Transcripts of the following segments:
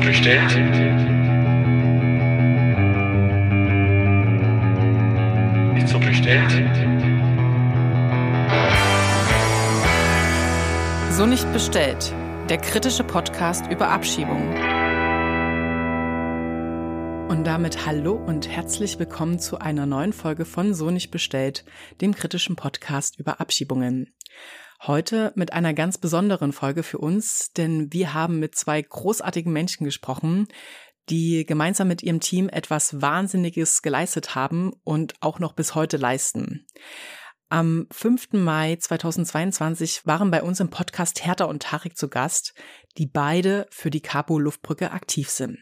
so bestellt? Ist so bestellt? So nicht bestellt. Der kritische Podcast über Abschiebungen. Und damit hallo und herzlich willkommen zu einer neuen Folge von So nicht bestellt, dem kritischen Podcast über Abschiebungen. Heute mit einer ganz besonderen Folge für uns, denn wir haben mit zwei großartigen Menschen gesprochen, die gemeinsam mit ihrem Team etwas Wahnsinniges geleistet haben und auch noch bis heute leisten. Am 5. Mai 2022 waren bei uns im Podcast Hertha und Tarek zu Gast, die beide für die Cabo Luftbrücke aktiv sind.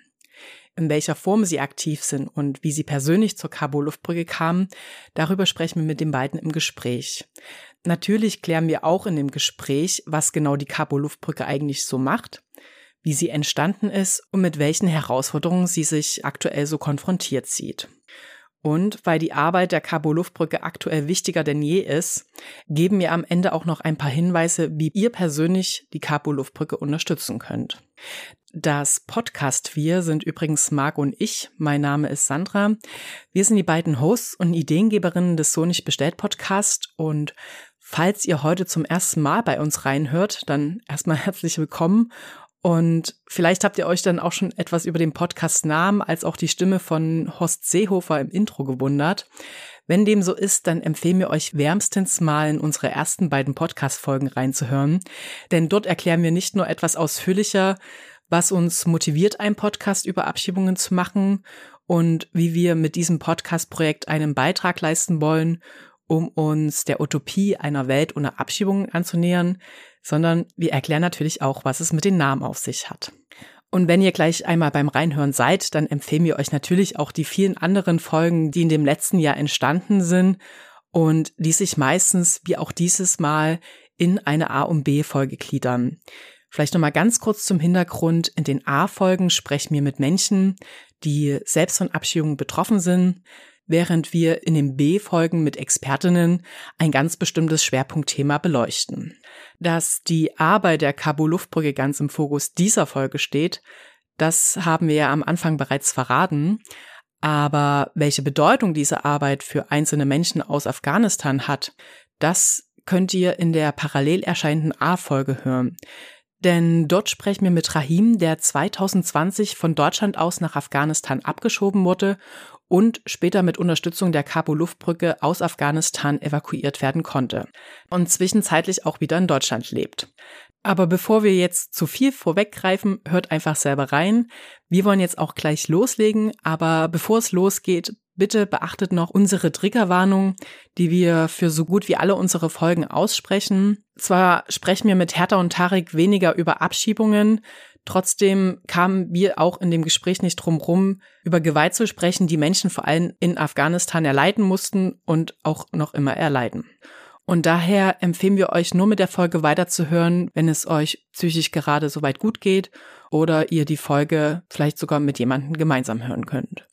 In welcher Form sie aktiv sind und wie sie persönlich zur Cabo Luftbrücke kamen, darüber sprechen wir mit den beiden im Gespräch. Natürlich klären wir auch in dem Gespräch, was genau die Cabo Luftbrücke eigentlich so macht, wie sie entstanden ist und mit welchen Herausforderungen sie sich aktuell so konfrontiert sieht. Und weil die Arbeit der Cabo Luftbrücke aktuell wichtiger denn je ist, geben wir am Ende auch noch ein paar Hinweise, wie ihr persönlich die Cabo Luftbrücke unterstützen könnt. Das Podcast Wir sind übrigens Marc und ich. Mein Name ist Sandra. Wir sind die beiden Hosts und Ideengeberinnen des So nicht bestellt Podcast und Falls ihr heute zum ersten Mal bei uns reinhört, dann erstmal herzlich willkommen. Und vielleicht habt ihr euch dann auch schon etwas über den Podcast-Namen als auch die Stimme von Horst Seehofer im Intro gewundert. Wenn dem so ist, dann empfehlen wir euch wärmstens mal in unsere ersten beiden Podcast-Folgen reinzuhören. Denn dort erklären wir nicht nur etwas ausführlicher, was uns motiviert, einen Podcast über Abschiebungen zu machen und wie wir mit diesem Podcast-Projekt einen Beitrag leisten wollen um uns der Utopie einer Welt ohne Abschiebungen anzunähern, sondern wir erklären natürlich auch, was es mit den Namen auf sich hat. Und wenn ihr gleich einmal beim Reinhören seid, dann empfehlen wir euch natürlich auch die vielen anderen Folgen, die in dem letzten Jahr entstanden sind und die sich meistens, wie auch dieses Mal, in eine A- und B-Folge gliedern. Vielleicht nochmal ganz kurz zum Hintergrund. In den A-Folgen sprechen wir mit Menschen, die selbst von Abschiebungen betroffen sind während wir in den B-Folgen mit Expertinnen ein ganz bestimmtes Schwerpunktthema beleuchten. Dass die Arbeit der Cabo Luftbrücke ganz im Fokus dieser Folge steht, das haben wir ja am Anfang bereits verraten. Aber welche Bedeutung diese Arbeit für einzelne Menschen aus Afghanistan hat, das könnt ihr in der parallel erscheinenden A-Folge hören. Denn dort sprechen wir mit Rahim, der 2020 von Deutschland aus nach Afghanistan abgeschoben wurde und später mit Unterstützung der Kabul-Luftbrücke aus Afghanistan evakuiert werden konnte und zwischenzeitlich auch wieder in Deutschland lebt. Aber bevor wir jetzt zu viel vorweggreifen, hört einfach selber rein. Wir wollen jetzt auch gleich loslegen, aber bevor es losgeht, bitte beachtet noch unsere Triggerwarnung, die wir für so gut wie alle unsere Folgen aussprechen. Zwar sprechen wir mit Hertha und Tarek weniger über Abschiebungen, Trotzdem kamen wir auch in dem Gespräch nicht drum rum, über Gewalt zu sprechen, die Menschen vor allem in Afghanistan erleiden mussten und auch noch immer erleiden. Und daher empfehlen wir euch nur mit der Folge weiterzuhören, wenn es euch psychisch gerade soweit gut geht oder ihr die Folge vielleicht sogar mit jemandem gemeinsam hören könnt.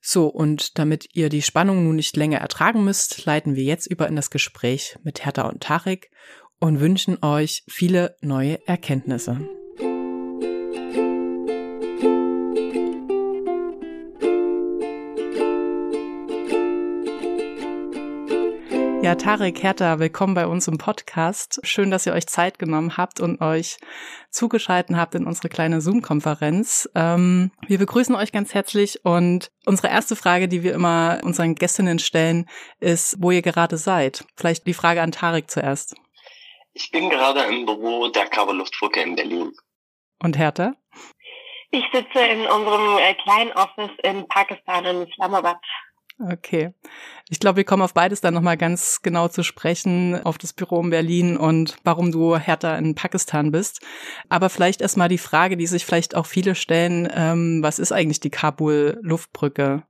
So, und damit ihr die Spannung nun nicht länger ertragen müsst, leiten wir jetzt über in das Gespräch mit Hertha und Tarek und wünschen euch viele neue Erkenntnisse. Ja, Tarek Hertha, willkommen bei uns im Podcast. Schön, dass ihr euch Zeit genommen habt und euch zugeschalten habt in unsere kleine Zoom-Konferenz. Ähm, wir begrüßen euch ganz herzlich und unsere erste Frage, die wir immer unseren Gästinnen stellen, ist, wo ihr gerade seid. Vielleicht die Frage an Tarek zuerst. Ich bin gerade im Büro der Kabelluftbrücke in Berlin. Und Hertha? Ich sitze in unserem äh, kleinen Office in Pakistan, in Islamabad. Okay. Ich glaube, wir kommen auf beides dann nochmal ganz genau zu sprechen, auf das Büro in Berlin und warum du härter in Pakistan bist. Aber vielleicht erstmal die Frage, die sich vielleicht auch viele stellen, ähm, was ist eigentlich die Kabul-Luftbrücke?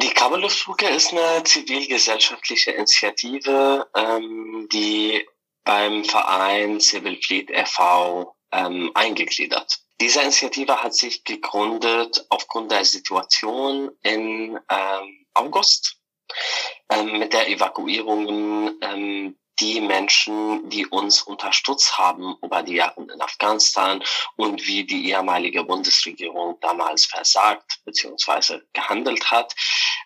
Die Kabul-Luftbrücke ist eine zivilgesellschaftliche Initiative, ähm, die beim Verein Civil Fleet e.V. Ähm, eingegliedert. Diese Initiative hat sich gegründet aufgrund der Situation in ähm, August ähm, mit der Evakuierung ähm, die Menschen, die uns unterstützt haben über die Jahre in Afghanistan und wie die ehemalige Bundesregierung damals versagt bzw. gehandelt hat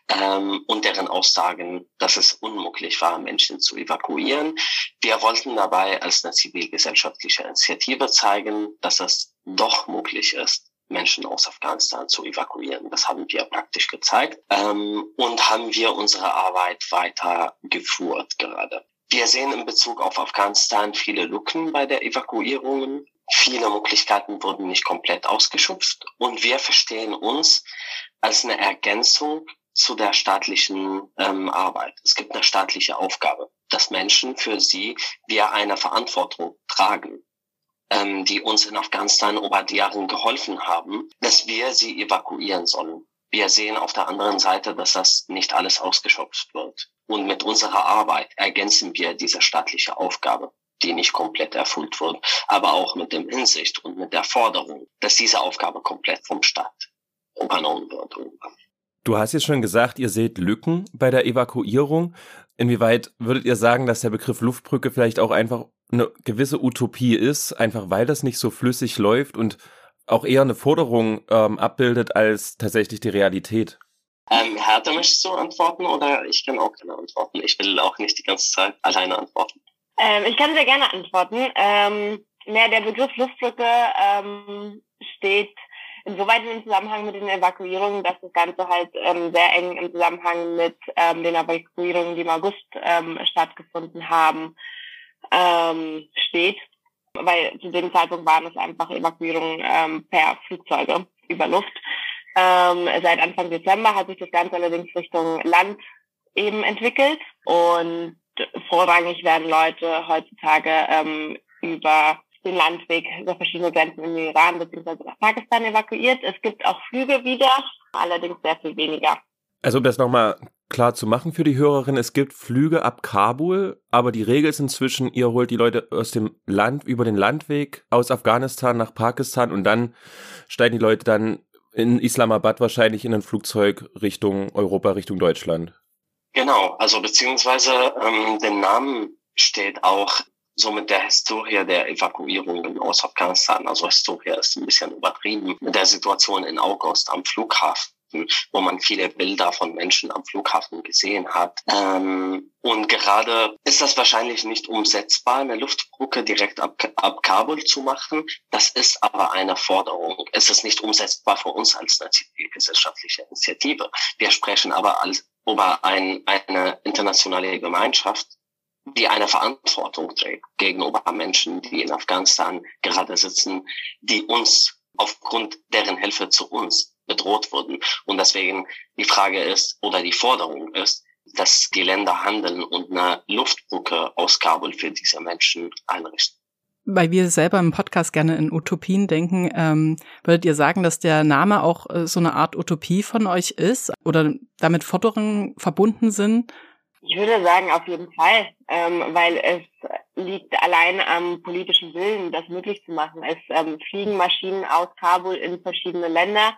ähm, und deren Aussagen, dass es unmöglich war, Menschen zu evakuieren. Wir wollten dabei als eine zivilgesellschaftliche Initiative zeigen, dass es doch möglich ist, Menschen aus Afghanistan zu evakuieren. Das haben wir praktisch gezeigt ähm, und haben wir unsere Arbeit weitergeführt gerade. Wir sehen in Bezug auf Afghanistan viele Lücken bei der Evakuierung. Viele Möglichkeiten wurden nicht komplett ausgeschöpft und wir verstehen uns als eine Ergänzung zu der staatlichen ähm, Arbeit. Es gibt eine staatliche Aufgabe, dass Menschen für sie wir eine Verantwortung tragen ähm, die uns in Afghanistan über die Jahre geholfen haben, dass wir sie evakuieren sollen. Wir sehen auf der anderen Seite, dass das nicht alles ausgeschöpft wird. Und mit unserer Arbeit ergänzen wir diese staatliche Aufgabe, die nicht komplett erfüllt wird, aber auch mit dem Hinsicht und mit der Forderung, dass diese Aufgabe komplett vom Staat übernommen wird. Du hast jetzt schon gesagt, ihr seht Lücken bei der Evakuierung. Inwieweit würdet ihr sagen, dass der Begriff Luftbrücke vielleicht auch einfach eine gewisse Utopie ist, einfach weil das nicht so flüssig läuft und auch eher eine Forderung ähm, abbildet als tatsächlich die Realität? Ähm, Hertha, möchtest du antworten oder ich kann auch gerne antworten? Ich will auch nicht die ganze Zeit alleine antworten. Ähm, ich kann sehr gerne antworten. Ähm, mehr der Begriff Luftbrücke ähm, steht insoweit im Zusammenhang mit den Evakuierungen, dass das Ganze halt ähm, sehr eng im Zusammenhang mit ähm, den Evakuierungen, die im August ähm, stattgefunden haben, ähm, steht. Weil zu dem Zeitpunkt waren es einfach Evakuierungen ähm, per Flugzeuge über Luft. Ähm, seit Anfang Dezember hat sich das Ganze allerdings Richtung Land eben entwickelt und vorrangig werden Leute heutzutage ähm, über den Landweg über verschiedene Grenzen im Iran bzw. nach Pakistan evakuiert. Es gibt auch Flüge wieder, allerdings sehr viel weniger. Also um das nochmal klar zu machen für die Hörerin, es gibt Flüge ab Kabul, aber die Regel ist inzwischen, ihr holt die Leute aus dem Land, über den Landweg aus Afghanistan nach Pakistan und dann steigen die Leute dann in Islamabad wahrscheinlich in ein Flugzeug Richtung Europa, Richtung Deutschland. Genau, also beziehungsweise ähm, den Namen steht auch so mit der Historie der Evakuierungen aus Afghanistan. Also Historie ist ein bisschen übertrieben. Mit der Situation in August am Flughafen wo man viele Bilder von Menschen am Flughafen gesehen hat. Ähm, und gerade ist das wahrscheinlich nicht umsetzbar, eine Luftbrücke direkt ab, ab Kabul zu machen. Das ist aber eine Forderung. Es ist nicht umsetzbar für uns als eine zivilgesellschaftliche Initiative. Wir sprechen aber als, über ein, eine internationale Gemeinschaft, die eine Verantwortung trägt gegenüber Menschen, die in Afghanistan gerade sitzen, die uns aufgrund deren Hilfe zu uns bedroht wurden. Und deswegen die Frage ist oder die Forderung ist, dass die Länder handeln und eine Luftbrücke aus Kabul für diese Menschen einrichten. Weil wir selber im Podcast gerne in Utopien denken, ähm, würdet ihr sagen, dass der Name auch äh, so eine Art Utopie von euch ist oder damit Forderungen verbunden sind? Ich würde sagen, auf jeden Fall, ähm, weil es liegt allein am politischen Willen, das möglich zu machen. Es ähm, fliegen Maschinen aus Kabul in verschiedene Länder.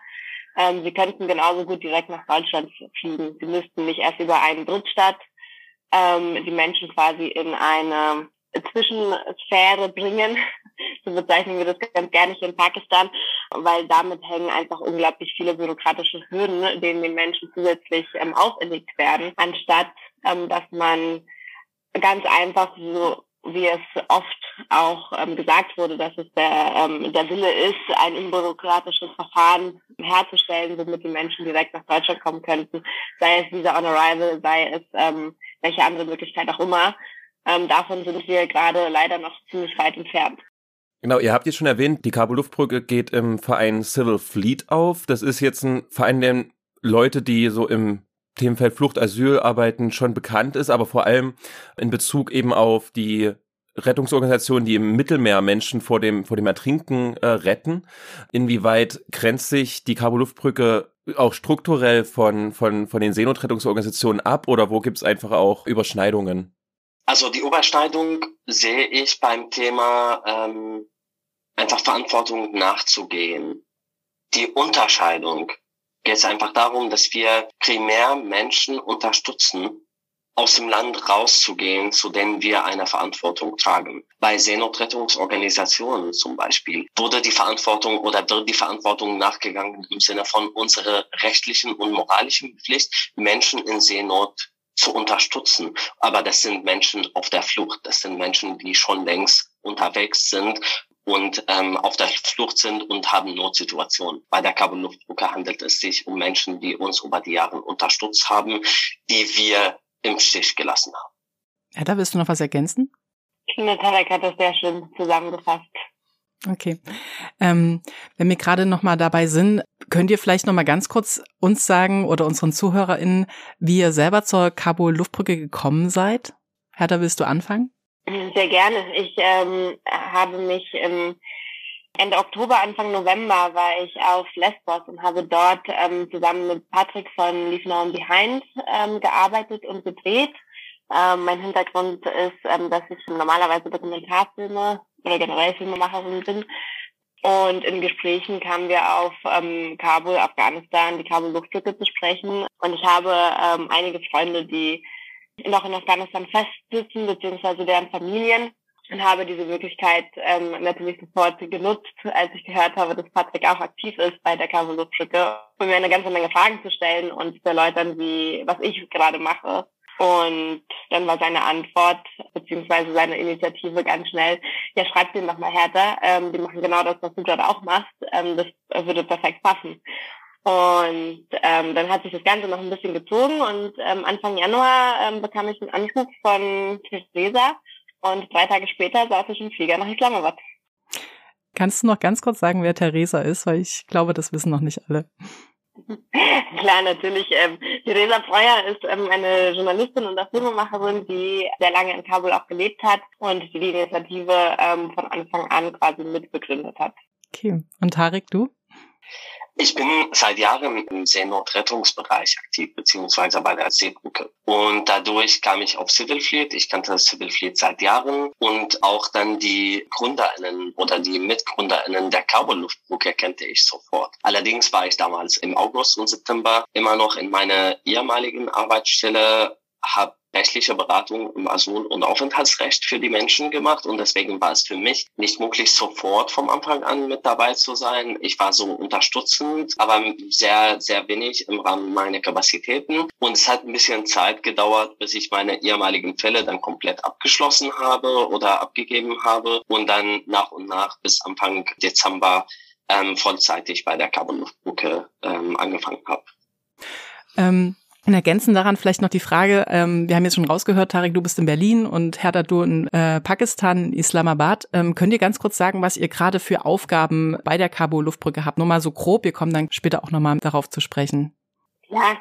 Ähm, sie könnten genauso gut direkt nach Deutschland fliegen. Sie müssten nicht erst über einen Drittstaat ähm, die Menschen quasi in eine Zwischensphäre bringen. so bezeichnen wir das ganz gerne hier in Pakistan, weil damit hängen einfach unglaublich viele bürokratische Hürden, denen den Menschen zusätzlich ähm, auferlegt werden, anstatt ähm, dass man ganz einfach so wie es oft auch ähm, gesagt wurde, dass es der, ähm, der Wille ist, ein unbürokratisches Verfahren herzustellen, womit die Menschen direkt nach Deutschland kommen könnten, sei es Visa on Arrival, sei es ähm, welche andere Möglichkeit auch immer. Ähm, davon sind wir gerade leider noch ziemlich weit entfernt. Genau, ihr habt jetzt schon erwähnt, die Kabul-Luftbrücke geht im Verein Civil Fleet auf. Das ist jetzt ein Verein, der Leute, die so im Themenfeld Flucht, Asyl arbeiten, schon bekannt ist, aber vor allem in Bezug eben auf die Rettungsorganisationen, die im Mittelmeer Menschen vor dem, vor dem Ertrinken äh, retten. Inwieweit grenzt sich die Kabul-Luftbrücke auch strukturell von, von, von den Seenotrettungsorganisationen ab oder wo gibt es einfach auch Überschneidungen? Also die Überschneidung sehe ich beim Thema ähm, einfach Verantwortung nachzugehen. Die Unterscheidung geht es einfach darum, dass wir primär Menschen unterstützen aus dem Land rauszugehen, zu denen wir eine Verantwortung tragen. Bei Seenotrettungsorganisationen zum Beispiel wurde die Verantwortung oder wird die Verantwortung nachgegangen im Sinne von unserer rechtlichen und moralischen Pflicht, Menschen in Seenot zu unterstützen. Aber das sind Menschen auf der Flucht. Das sind Menschen, die schon längst unterwegs sind und ähm, auf der Flucht sind und haben Notsituationen. Bei der Kabel Luftbrücke handelt es sich um Menschen, die uns über die Jahre unterstützt haben, die wir im Stich gelassen haben. Ja, da willst du noch was ergänzen? Ich finde, Tarek hat das sehr schön zusammengefasst. Okay. Ähm, wenn wir gerade noch mal dabei sind, könnt ihr vielleicht noch mal ganz kurz uns sagen oder unseren ZuhörerInnen, wie ihr selber zur Kabul Luftbrücke gekommen seid? Hertha, willst du anfangen? Sehr gerne. Ich ähm, habe mich im Ende Oktober, Anfang November war ich auf Lesbos und habe dort ähm, zusammen mit Patrick von Leave Now and Behind ähm, gearbeitet und gedreht. Ähm, mein Hintergrund ist, ähm, dass ich normalerweise Dokumentarfilme oder generell Filmemacherin bin. Und in Gesprächen kamen wir auf ähm, Kabul, Afghanistan, die Kabul-Luftbrücke zu sprechen. Und ich habe ähm, einige Freunde, die noch in Afghanistan festsitzen, beziehungsweise deren Familien und habe diese Möglichkeit ähm, natürlich sofort genutzt, als ich gehört habe, dass Patrick auch aktiv ist bei der Kabelbrücke, um mir eine ganze Menge Fragen zu stellen und zu erläutern, wie, was ich gerade mache. Und dann war seine Antwort, beziehungsweise seine Initiative ganz schnell, ja, schreib den doch mal härter, ähm, die machen genau das, was du gerade auch machst, ähm, das würde perfekt passen. Und ähm, dann hat sich das Ganze noch ein bisschen gezogen und ähm, Anfang Januar ähm, bekam ich einen Anruf von Theresa, und drei Tage später saß ich im Flieger nach Islamabad. Kannst du noch ganz kurz sagen, wer Theresa ist? Weil ich glaube, das wissen noch nicht alle. Klar, natürlich. Ähm, Theresa Breuer ist ähm, eine Journalistin und auch Filmemacherin, die sehr lange in Kabul auch gelebt hat und die die Initiative ähm, von Anfang an quasi mitbegründet hat. Okay. Und Tarek, du? Ich bin seit Jahren im Seenotrettungsbereich aktiv, beziehungsweise bei der Seebrücke. Und dadurch kam ich auf Civil Fleet. Ich kannte Civil Fleet seit Jahren und auch dann die GründerInnen oder die MitgründerInnen der Kabelluftbrücke kannte ich sofort. Allerdings war ich damals im August und September immer noch in meiner ehemaligen Arbeitsstelle, habe rechtliche Beratung im Asyl- und Aufenthaltsrecht für die Menschen gemacht und deswegen war es für mich nicht möglich, sofort vom Anfang an mit dabei zu sein. Ich war so unterstützend, aber sehr, sehr wenig im Rahmen meiner Kapazitäten und es hat ein bisschen Zeit gedauert, bis ich meine ehemaligen Fälle dann komplett abgeschlossen habe oder abgegeben habe und dann nach und nach bis Anfang Dezember ähm, vollzeitig bei der Carbon-Luftbrücke ähm, angefangen habe. Ähm und ergänzen daran vielleicht noch die Frage, ähm, wir haben jetzt schon rausgehört, Tarek, du bist in Berlin und Hertha, du in äh, Pakistan, Islamabad. Ähm, könnt ihr ganz kurz sagen, was ihr gerade für Aufgaben bei der Kabul-Luftbrücke habt? Nur mal so grob, wir kommen dann später auch nochmal darauf zu sprechen. Ja,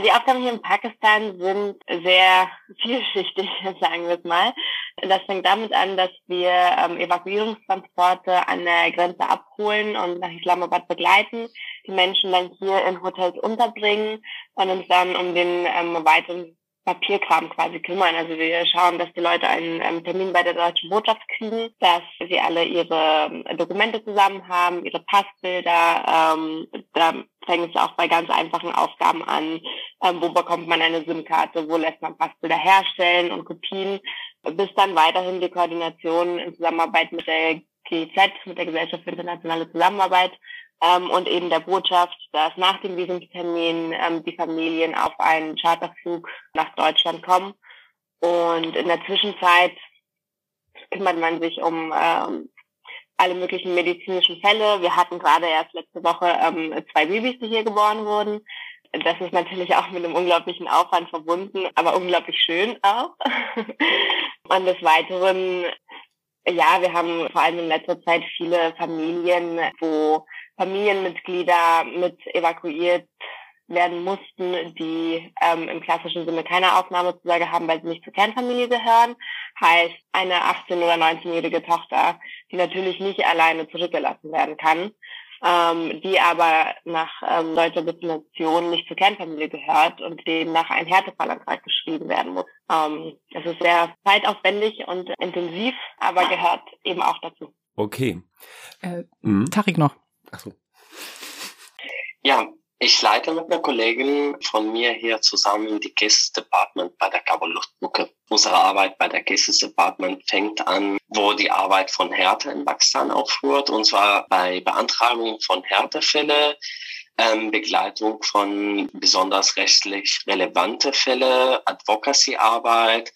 die Aufgaben hier in Pakistan sind sehr vielschichtig, sagen wir es mal. Das fängt damit an, dass wir ähm, Evakuierungstransporte an der Grenze abholen und nach Islamabad begleiten, die Menschen dann hier in Hotels unterbringen und uns dann um den ähm, weiteren Papierkram quasi kümmern. Also wir schauen, dass die Leute einen ähm, Termin bei der deutschen Botschaft kriegen, dass sie alle ihre ähm, Dokumente zusammen haben, ihre Passbilder. Ähm, da fängt es auch bei ganz einfachen Aufgaben an. Ähm, wo bekommt man eine SIM-Karte? Wo lässt man Passbilder herstellen und Kopien? Bis dann weiterhin die Koordination in Zusammenarbeit mit der GIZ, mit der Gesellschaft für internationale Zusammenarbeit, ähm, und eben der Botschaft, dass nach dem Visumstermin ähm, die Familien auf einen Charterflug nach Deutschland kommen. Und in der Zwischenzeit kümmert man sich um ähm, alle möglichen medizinischen Fälle. Wir hatten gerade erst letzte Woche ähm, zwei Babys, die hier geboren wurden. Das ist natürlich auch mit einem unglaublichen Aufwand verbunden, aber unglaublich schön auch. und des Weiteren, ja, wir haben vor allem in letzter Zeit viele Familien, wo Familienmitglieder mit evakuiert werden mussten, die ähm, im klassischen Sinne keine Aufnahmezusage haben, weil sie nicht zur Kernfamilie gehören. Heißt, eine 18- oder 19-jährige Tochter, die natürlich nicht alleine zurückgelassen werden kann, ähm, die aber nach ähm, deutscher Definition nicht zur Kernfamilie gehört und demnach ein Härtefallantrag geschrieben werden muss. Ähm, es ist sehr zeitaufwendig und intensiv, aber gehört eben auch dazu. Okay. Äh, mhm. Tarik noch. Ach. Ja, Ich leite mit einer Kollegin von mir hier zusammen die Cases Department bei der Kabul Luftbrücke. Unsere Arbeit bei der Cases Department fängt an, wo die Arbeit von Härte in Pakistan aufhört, und zwar bei Beantragung von Härtefälle, ähm, Begleitung von besonders rechtlich relevante Fälle, Advocacy-Arbeit,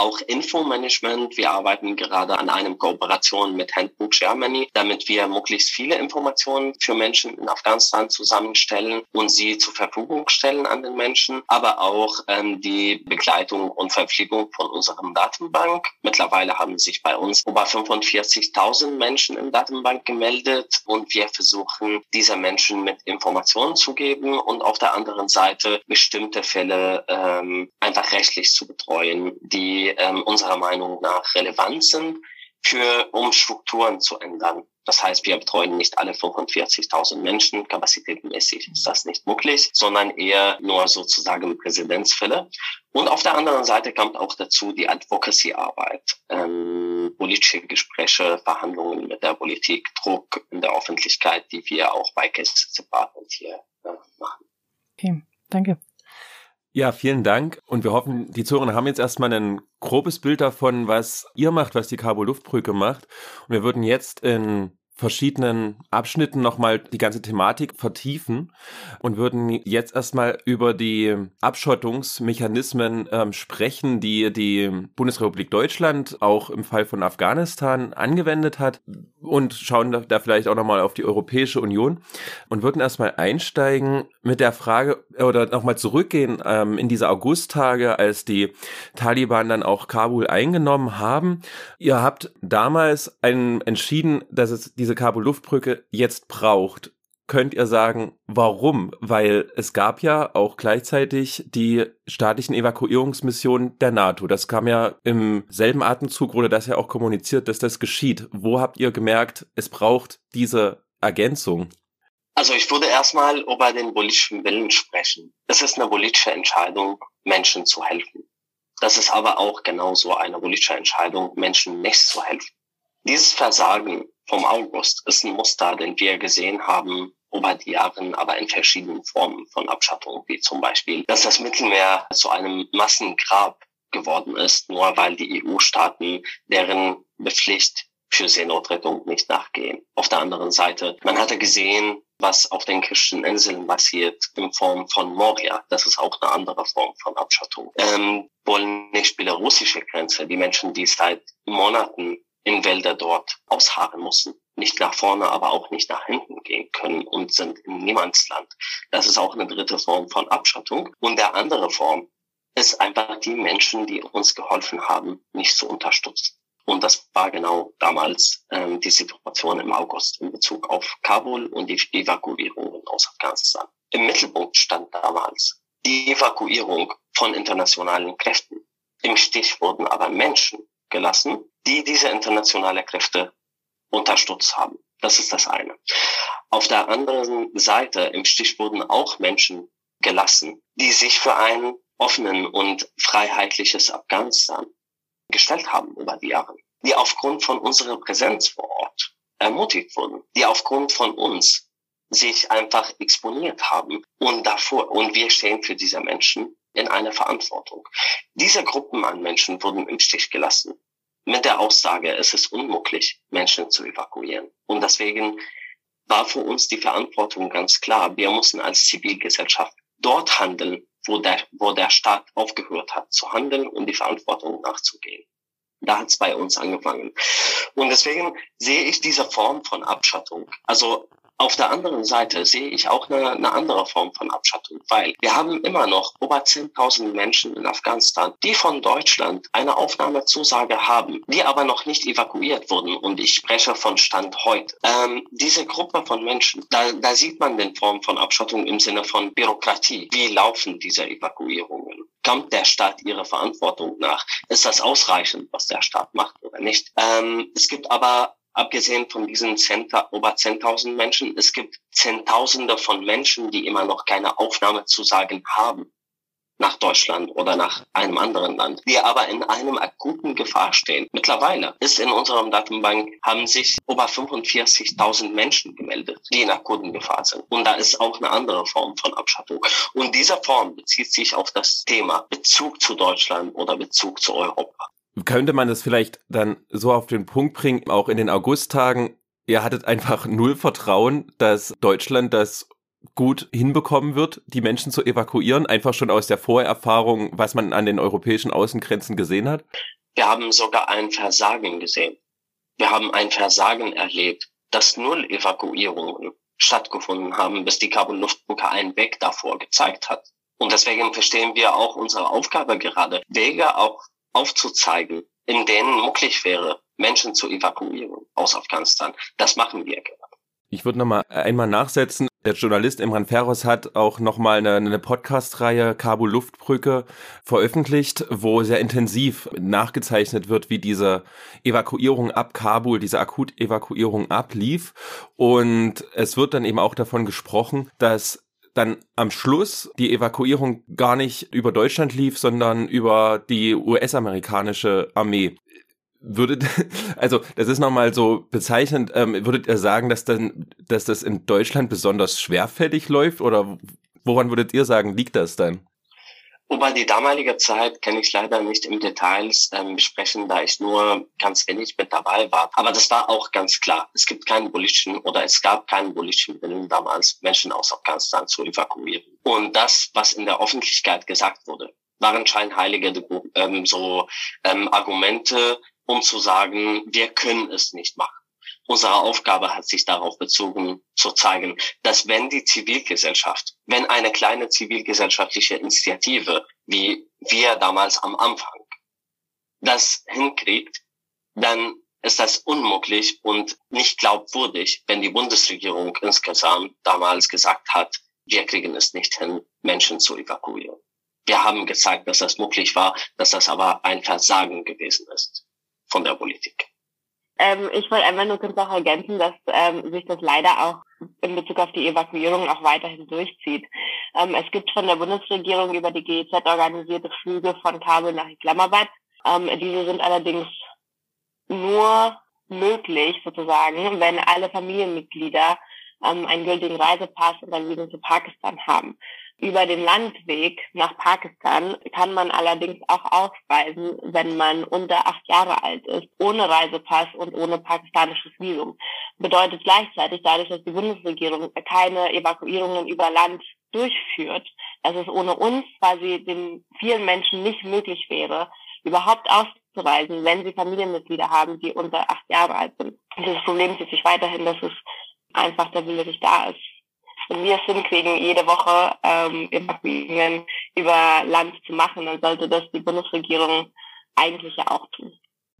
auch Infomanagement. Wir arbeiten gerade an einem Kooperation mit Handbook Germany, damit wir möglichst viele Informationen für Menschen in Afghanistan zusammenstellen und sie zur Verfügung stellen an den Menschen, aber auch ähm, die Begleitung und Verpflegung von unserem Datenbank. Mittlerweile haben sich bei uns über 45.000 Menschen in Datenbank gemeldet und wir versuchen, diese Menschen mit Informationen zu geben und auf der anderen Seite bestimmte Fälle ähm, einfach rechtlich zu betreuen, die ähm, unserer Meinung nach relevant sind, für, um Strukturen zu ändern. Das heißt, wir betreuen nicht alle 45.000 Menschen, kapazitätenmäßig ist das nicht möglich, sondern eher nur sozusagen Präzedenzfälle. Und auf der anderen Seite kommt auch dazu die Advocacy-Arbeit, ähm, politische Gespräche, Verhandlungen mit der Politik, Druck in der Öffentlichkeit, die wir auch bei Case Department hier äh, machen. Okay, danke. Ja, vielen Dank. Und wir hoffen, die Zuhörer haben jetzt erstmal ein grobes Bild davon, was ihr macht, was die Cabo Luftbrücke macht. Und wir würden jetzt in verschiedenen Abschnitten nochmal die ganze Thematik vertiefen und würden jetzt erstmal über die Abschottungsmechanismen ähm, sprechen, die die Bundesrepublik Deutschland auch im Fall von Afghanistan angewendet hat und schauen da, vielleicht auch nochmal auf die Europäische Union und würden erstmal einsteigen mit der Frage oder nochmal zurückgehen ähm, in diese Augusttage, als die Taliban dann auch Kabul eingenommen haben. Ihr habt damals einen entschieden, dass es diese diese Kabul-Luftbrücke jetzt braucht, könnt ihr sagen, warum? Weil es gab ja auch gleichzeitig die staatlichen Evakuierungsmissionen der NATO. Das kam ja im selben Atemzug, wurde das ja auch kommuniziert, dass das geschieht. Wo habt ihr gemerkt, es braucht diese Ergänzung? Also ich würde erstmal über den politischen Willen sprechen. Es ist eine politische Entscheidung, Menschen zu helfen. Das ist aber auch genauso eine politische Entscheidung, Menschen nicht zu helfen. Dieses Versagen vom August ist ein Muster, den wir gesehen haben über die Jahre, aber in verschiedenen Formen von Abschattung, wie zum Beispiel, dass das Mittelmeer zu einem Massengrab geworden ist, nur weil die EU-Staaten deren Bepflicht für Seenotrettung nicht nachgehen. Auf der anderen Seite, man hatte gesehen, was auf den griechischen Inseln passiert in Form von Moria. Das ist auch eine andere Form von Abschattung. Ähm, wollen nicht belarussische Grenze. Die Menschen, die seit Monaten in Wälder dort ausharren mussten, nicht nach vorne, aber auch nicht nach hinten gehen können und sind im Niemandsland. Das ist auch eine dritte Form von Abschattung. Und der andere Form ist einfach die Menschen, die uns geholfen haben, nicht zu unterstützen. Und das war genau damals ähm, die Situation im August in Bezug auf Kabul und die Evakuierungen aus Afghanistan. Im Mittelpunkt stand damals die Evakuierung von internationalen Kräften. Im Stich wurden aber Menschen gelassen, die diese internationale Kräfte unterstützt haben. Das ist das eine. Auf der anderen Seite im Stich wurden auch Menschen gelassen, die sich für ein offenen und freiheitliches Afghanistan gestellt haben über die Jahre, die aufgrund von unserer Präsenz vor Ort ermutigt wurden, die aufgrund von uns sich einfach exponiert haben und davor, und wir stehen für diese Menschen in einer Verantwortung. Diese Gruppen an Menschen wurden im Stich gelassen mit der Aussage, es ist unmöglich, Menschen zu evakuieren. Und deswegen war für uns die Verantwortung ganz klar. Wir mussten als Zivilgesellschaft dort handeln, wo der, wo der Staat aufgehört hat zu handeln und die Verantwortung nachzugehen. Da hat es bei uns angefangen. Und deswegen sehe ich diese Form von Abschattung, also auf der anderen Seite sehe ich auch eine, eine andere Form von Abschattung, weil wir haben immer noch über 10.000 Menschen in Afghanistan, die von Deutschland eine Aufnahmezusage haben, die aber noch nicht evakuiert wurden. Und ich spreche von Stand heute. Ähm, diese Gruppe von Menschen, da, da sieht man den Form von Abschattung im Sinne von Bürokratie. Wie laufen diese Evakuierungen? Kommt der Staat ihrer Verantwortung nach? Ist das ausreichend, was der Staat macht oder nicht? Ähm, es gibt aber abgesehen von diesen 10, über 10.000 Menschen, es gibt Zehntausende von Menschen, die immer noch keine Aufnahmezusagen haben. nach Deutschland oder nach einem anderen Land, die aber in einem akuten Gefahr stehen. Mittlerweile ist in unserem Datenbank haben sich über 45.000 Menschen gemeldet, die in akuten Gefahr sind. Und da ist auch eine andere Form von Abschattung. Und dieser Form bezieht sich auf das Thema Bezug zu Deutschland oder Bezug zu Europa. Könnte man das vielleicht dann so auf den Punkt bringen, auch in den Augusttagen, ihr hattet einfach null Vertrauen, dass Deutschland das gut hinbekommen wird, die Menschen zu evakuieren, einfach schon aus der Vorerfahrung, was man an den europäischen Außengrenzen gesehen hat? Wir haben sogar ein Versagen gesehen. Wir haben ein Versagen erlebt, dass null Evakuierungen stattgefunden haben, bis die Kabel-Luftbrücke einen Weg davor gezeigt hat. Und deswegen verstehen wir auch unsere Aufgabe gerade, Wege auch aufzuzeigen, in denen möglich wäre, Menschen zu evakuieren aus Afghanistan. Das machen wir gerade. Ich würde nochmal einmal nachsetzen. Der Journalist Imran Ferros hat auch nochmal eine, eine Podcast-Reihe Kabul Luftbrücke veröffentlicht, wo sehr intensiv nachgezeichnet wird, wie diese Evakuierung ab Kabul, diese Akutevakuierung ablief. Und es wird dann eben auch davon gesprochen, dass dann am Schluss die Evakuierung gar nicht über Deutschland lief, sondern über die US-amerikanische Armee. Würdet, also das ist nochmal so bezeichnend, ähm, würdet ihr sagen, dass dann, dass das in Deutschland besonders schwerfällig läuft oder woran würdet ihr sagen, liegt das dann? Über die damalige Zeit kann ich leider nicht im Details ähm, besprechen, da ich nur ganz wenig mit dabei war. Aber das war auch ganz klar. Es gibt keinen politischen oder es gab keinen politischen Willen damals, Menschen aus Afghanistan zu evakuieren. Und das, was in der Öffentlichkeit gesagt wurde, waren scheinheilige ähm, so ähm, Argumente, um zu sagen, wir können es nicht machen. Unsere Aufgabe hat sich darauf bezogen, zu zeigen, dass wenn die Zivilgesellschaft, wenn eine kleine zivilgesellschaftliche Initiative, wie wir damals am Anfang, das hinkriegt, dann ist das unmöglich und nicht glaubwürdig, wenn die Bundesregierung insgesamt damals gesagt hat, wir kriegen es nicht hin, Menschen zu evakuieren. Wir haben gezeigt, dass das möglich war, dass das aber ein Versagen gewesen ist von der Politik. Ähm, ich wollte einfach nur kurz noch ergänzen, dass ähm, sich das leider auch in Bezug auf die Evakuierung auch weiterhin durchzieht. Ähm, es gibt von der Bundesregierung über die GEZ organisierte Flüge von Kabul nach Islamabad. Ähm, diese sind allerdings nur möglich sozusagen, wenn alle Familienmitglieder ähm, einen gültigen Reisepass und ein Visum zu Pakistan haben. Über den Landweg nach Pakistan kann man allerdings auch ausreisen, wenn man unter acht Jahre alt ist, ohne Reisepass und ohne pakistanisches Visum. Bedeutet gleichzeitig, dadurch, dass die Bundesregierung keine Evakuierungen über Land durchführt, dass es ohne uns quasi den vielen Menschen nicht möglich wäre, überhaupt auszureisen, wenn sie Familienmitglieder haben, die unter acht Jahre alt sind. Dieses Problem zieht sich weiterhin, dass es einfach der Wille nicht da ist wir es hinkriegen, jede Woche ähm, über Land zu machen, dann sollte das die Bundesregierung eigentlich ja auch tun.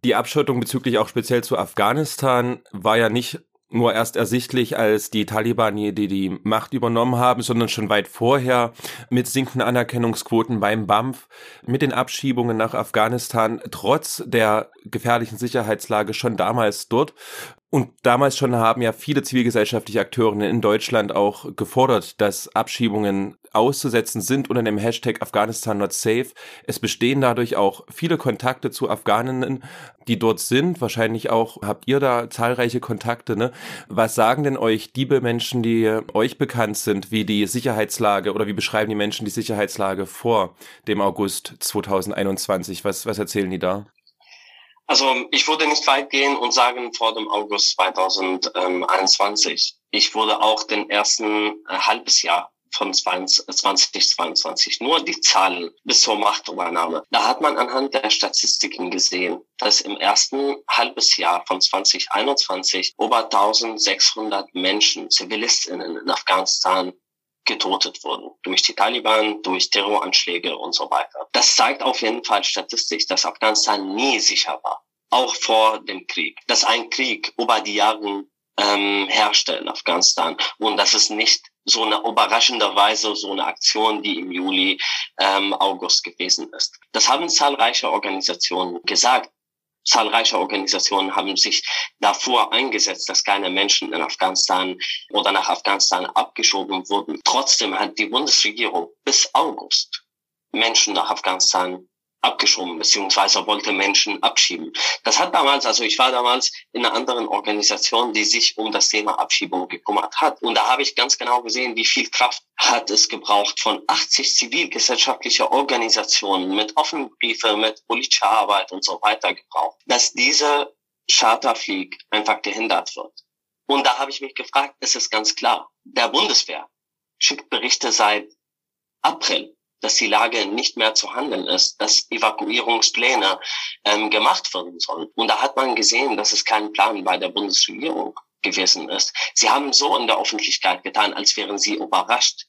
Die Abschottung bezüglich auch speziell zu Afghanistan war ja nicht nur erst ersichtlich, als die Taliban die, die Macht übernommen haben, sondern schon weit vorher mit sinkenden Anerkennungsquoten beim BAMF, mit den Abschiebungen nach Afghanistan, trotz der gefährlichen Sicherheitslage schon damals dort. Und damals schon haben ja viele zivilgesellschaftliche Akteure in Deutschland auch gefordert, dass Abschiebungen auszusetzen sind unter dem Hashtag Afghanistan not safe. Es bestehen dadurch auch viele Kontakte zu Afghaninnen, die dort sind. Wahrscheinlich auch habt ihr da zahlreiche Kontakte. Ne? Was sagen denn euch die Menschen, die euch bekannt sind, wie die Sicherheitslage oder wie beschreiben die Menschen die Sicherheitslage vor dem August 2021? Was, was erzählen die da? Also ich würde nicht weit gehen und sagen vor dem August 2021. Ich würde auch den ersten äh, halbes Jahr von 2022 nur die Zahlen bis zur Machtübernahme. Da hat man anhand der Statistiken gesehen, dass im ersten halbes Jahr von 2021 über 1600 Menschen, Zivilistinnen in Afghanistan getötet wurden. Durch die Taliban, durch Terroranschläge und so weiter. Das zeigt auf jeden Fall statistisch, dass Afghanistan nie sicher war. Auch vor dem Krieg. Dass ein Krieg über die Jahre ähm, herrschte in Afghanistan. Und das ist nicht so eine überraschende Weise so eine Aktion, die im Juli, ähm, August gewesen ist. Das haben zahlreiche Organisationen gesagt. Zahlreiche Organisationen haben sich davor eingesetzt, dass keine Menschen in Afghanistan oder nach Afghanistan abgeschoben wurden. Trotzdem hat die Bundesregierung bis August Menschen nach Afghanistan abgeschoben, beziehungsweise wollte Menschen abschieben. Das hat damals, also ich war damals in einer anderen Organisation, die sich um das Thema Abschiebung gekümmert hat. Und da habe ich ganz genau gesehen, wie viel Kraft hat es gebraucht von 80 zivilgesellschaftlicher Organisationen mit offenen Briefe, mit politischer Arbeit und so weiter gebraucht, dass diese Charterflieg einfach gehindert wird. Und da habe ich mich gefragt, es ist ganz klar, der Bundeswehr schickt Berichte seit April dass die Lage nicht mehr zu handeln ist, dass Evakuierungspläne ähm, gemacht werden sollen. Und da hat man gesehen, dass es kein Plan bei der Bundesregierung gewesen ist. Sie haben so in der Öffentlichkeit getan, als wären sie überrascht.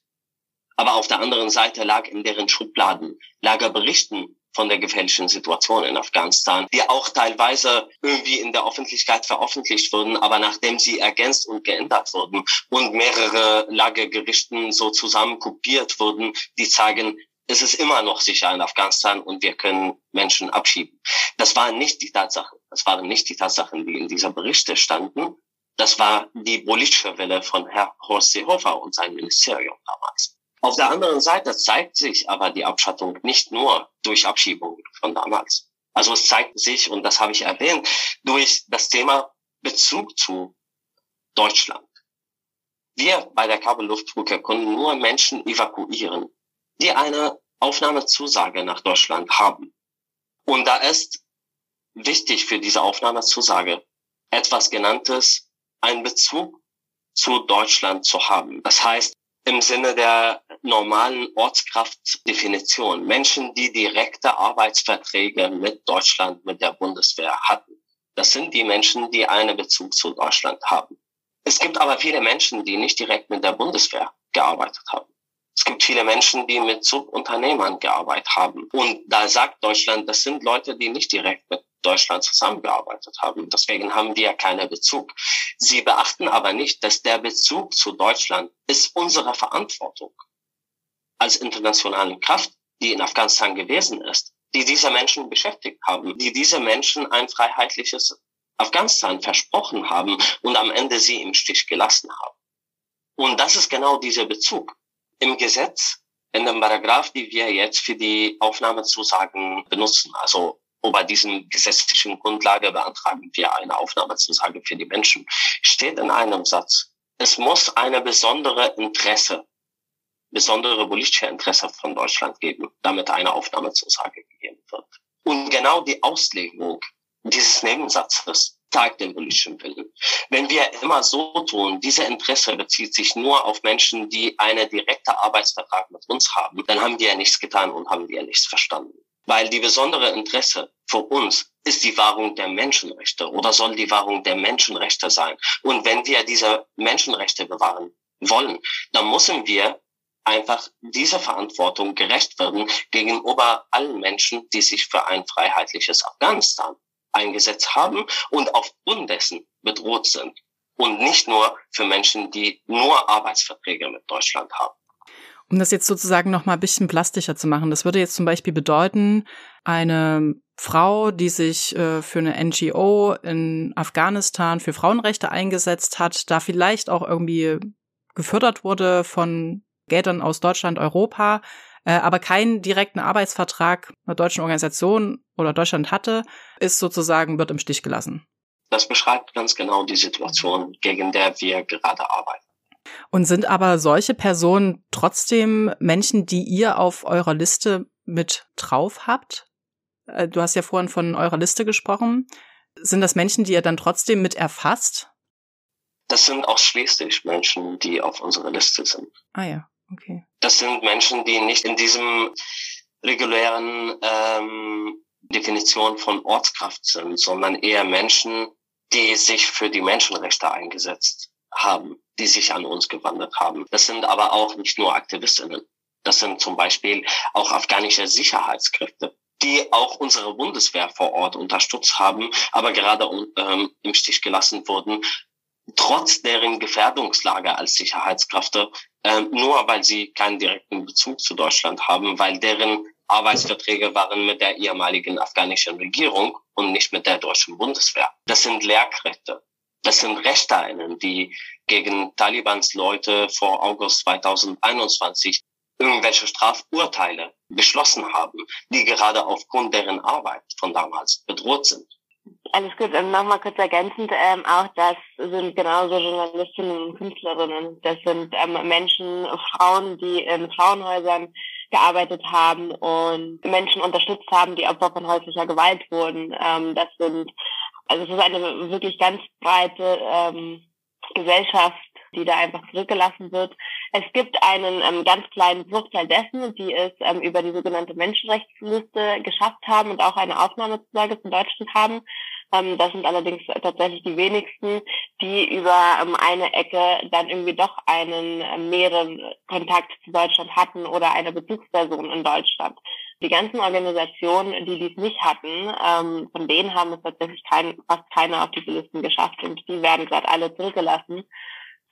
Aber auf der anderen Seite lag in deren Schubladen Lagerberichten von der gefährlichen Situation in Afghanistan, die auch teilweise irgendwie in der Öffentlichkeit veröffentlicht wurden, aber nachdem sie ergänzt und geändert wurden und mehrere Lagergerichten so zusammen kopiert wurden, die zeigen, es ist immer noch sicher in Afghanistan und wir können Menschen abschieben. Das waren nicht die Tatsachen. Das waren nicht die Tatsachen, die in dieser Berichte standen. Das war die politische Welle von Herr Horst Seehofer und sein Ministerium damals. Auf der anderen Seite zeigt sich aber die Abschattung nicht nur durch Abschiebungen von damals. Also es zeigt sich, und das habe ich erwähnt, durch das Thema Bezug zu Deutschland. Wir bei der Kabelluftbrücke können nur Menschen evakuieren, die eine Aufnahmezusage nach Deutschland haben. Und da ist wichtig für diese Aufnahmezusage etwas genanntes, ein Bezug zu Deutschland zu haben. Das heißt, im Sinne der normalen Ortskraftdefinition. Menschen, die direkte Arbeitsverträge mit Deutschland, mit der Bundeswehr hatten. Das sind die Menschen, die einen Bezug zu Deutschland haben. Es gibt aber viele Menschen, die nicht direkt mit der Bundeswehr gearbeitet haben. Es gibt viele Menschen, die mit Subunternehmern gearbeitet haben. Und da sagt Deutschland, das sind Leute, die nicht direkt mit Deutschland zusammengearbeitet haben. Deswegen haben wir keinen Bezug. Sie beachten aber nicht, dass der Bezug zu Deutschland ist unsere Verantwortung als internationale Kraft, die in Afghanistan gewesen ist, die diese Menschen beschäftigt haben, die diese Menschen ein freiheitliches Afghanistan versprochen haben und am Ende sie im Stich gelassen haben. Und das ist genau dieser Bezug. Im Gesetz, in dem Paragraph, die wir jetzt für die Aufnahmezusagen benutzen, also bei diesen gesetzlichen Grundlage beantragen wir eine Aufnahmezusage für die Menschen, steht in einem Satz, es muss eine besondere Interesse, besondere politische Interesse von Deutschland geben, damit eine Aufnahmezusage gegeben wird. Und genau die Auslegung dieses Nebensatzes zeigt den politischen Willen. Wenn wir immer so tun, diese Interesse bezieht sich nur auf Menschen, die einen direkten Arbeitsvertrag mit uns haben, dann haben wir ja nichts getan und haben wir nichts verstanden. Weil die besondere Interesse für uns ist die Wahrung der Menschenrechte oder soll die Wahrung der Menschenrechte sein. Und wenn wir diese Menschenrechte bewahren wollen, dann müssen wir einfach dieser Verantwortung gerecht werden gegenüber allen Menschen, die sich für ein freiheitliches Afghanistan eingesetzt haben und aufgrund dessen bedroht sind. Und nicht nur für Menschen, die nur Arbeitsverträge mit Deutschland haben. Um das jetzt sozusagen noch mal ein bisschen plastischer zu machen, das würde jetzt zum Beispiel bedeuten, eine Frau, die sich äh, für eine NGO in Afghanistan für Frauenrechte eingesetzt hat, da vielleicht auch irgendwie gefördert wurde von Geldern aus Deutschland, Europa, äh, aber keinen direkten Arbeitsvertrag einer deutschen Organisation oder Deutschland hatte, ist sozusagen, wird im Stich gelassen. Das beschreibt ganz genau die Situation, gegen der wir gerade arbeiten. Und sind aber solche Personen trotzdem Menschen, die ihr auf eurer Liste mit drauf habt? Äh, du hast ja vorhin von eurer Liste gesprochen. Sind das Menschen, die ihr dann trotzdem mit erfasst? Das sind ausschließlich Menschen, die auf unserer Liste sind. Ah ja, okay. Das sind Menschen, die nicht in diesem regulären ähm, Definition von Ortskraft sind, sondern eher Menschen, die sich für die Menschenrechte eingesetzt haben, die sich an uns gewandert haben. Das sind aber auch nicht nur Aktivistinnen. Das sind zum Beispiel auch afghanische Sicherheitskräfte, die auch unsere Bundeswehr vor Ort unterstützt haben, aber gerade ähm, im Stich gelassen wurden, trotz deren Gefährdungslage als Sicherheitskräfte, äh, nur weil sie keinen direkten Bezug zu Deutschland haben, weil deren Arbeitsverträge waren mit der ehemaligen afghanischen Regierung und nicht mit der deutschen Bundeswehr. Das sind Lehrkräfte. Das sind Rechteinheiten, die gegen Talibans Leute vor August 2021 irgendwelche Strafurteile beschlossen haben, die gerade aufgrund deren Arbeit von damals bedroht sind. Alles gut. Und nochmal kurz ergänzend, ähm, auch das sind genauso Journalistinnen und Künstlerinnen. Das sind ähm, Menschen, Frauen, die in Frauenhäusern gearbeitet haben und Menschen unterstützt haben, die Opfer von häuslicher Gewalt wurden. Ähm, das sind, also es ist eine wirklich ganz breite ähm, Gesellschaft, die da einfach zurückgelassen wird. Es gibt einen ähm, ganz kleinen Bruchteil dessen, die es ähm, über die sogenannte Menschenrechtsliste geschafft haben und auch eine Aufnahmezusage von Deutschland haben. Ähm, das sind allerdings tatsächlich die wenigsten, die über ähm, eine Ecke dann irgendwie doch einen äh, mehreren Kontakt zu Deutschland hatten oder eine Bezugsperson in Deutschland. Die ganzen Organisationen, die dies nicht hatten, ähm, von denen haben es tatsächlich kein, fast keine auf diese Listen geschafft und die werden gerade alle zurückgelassen.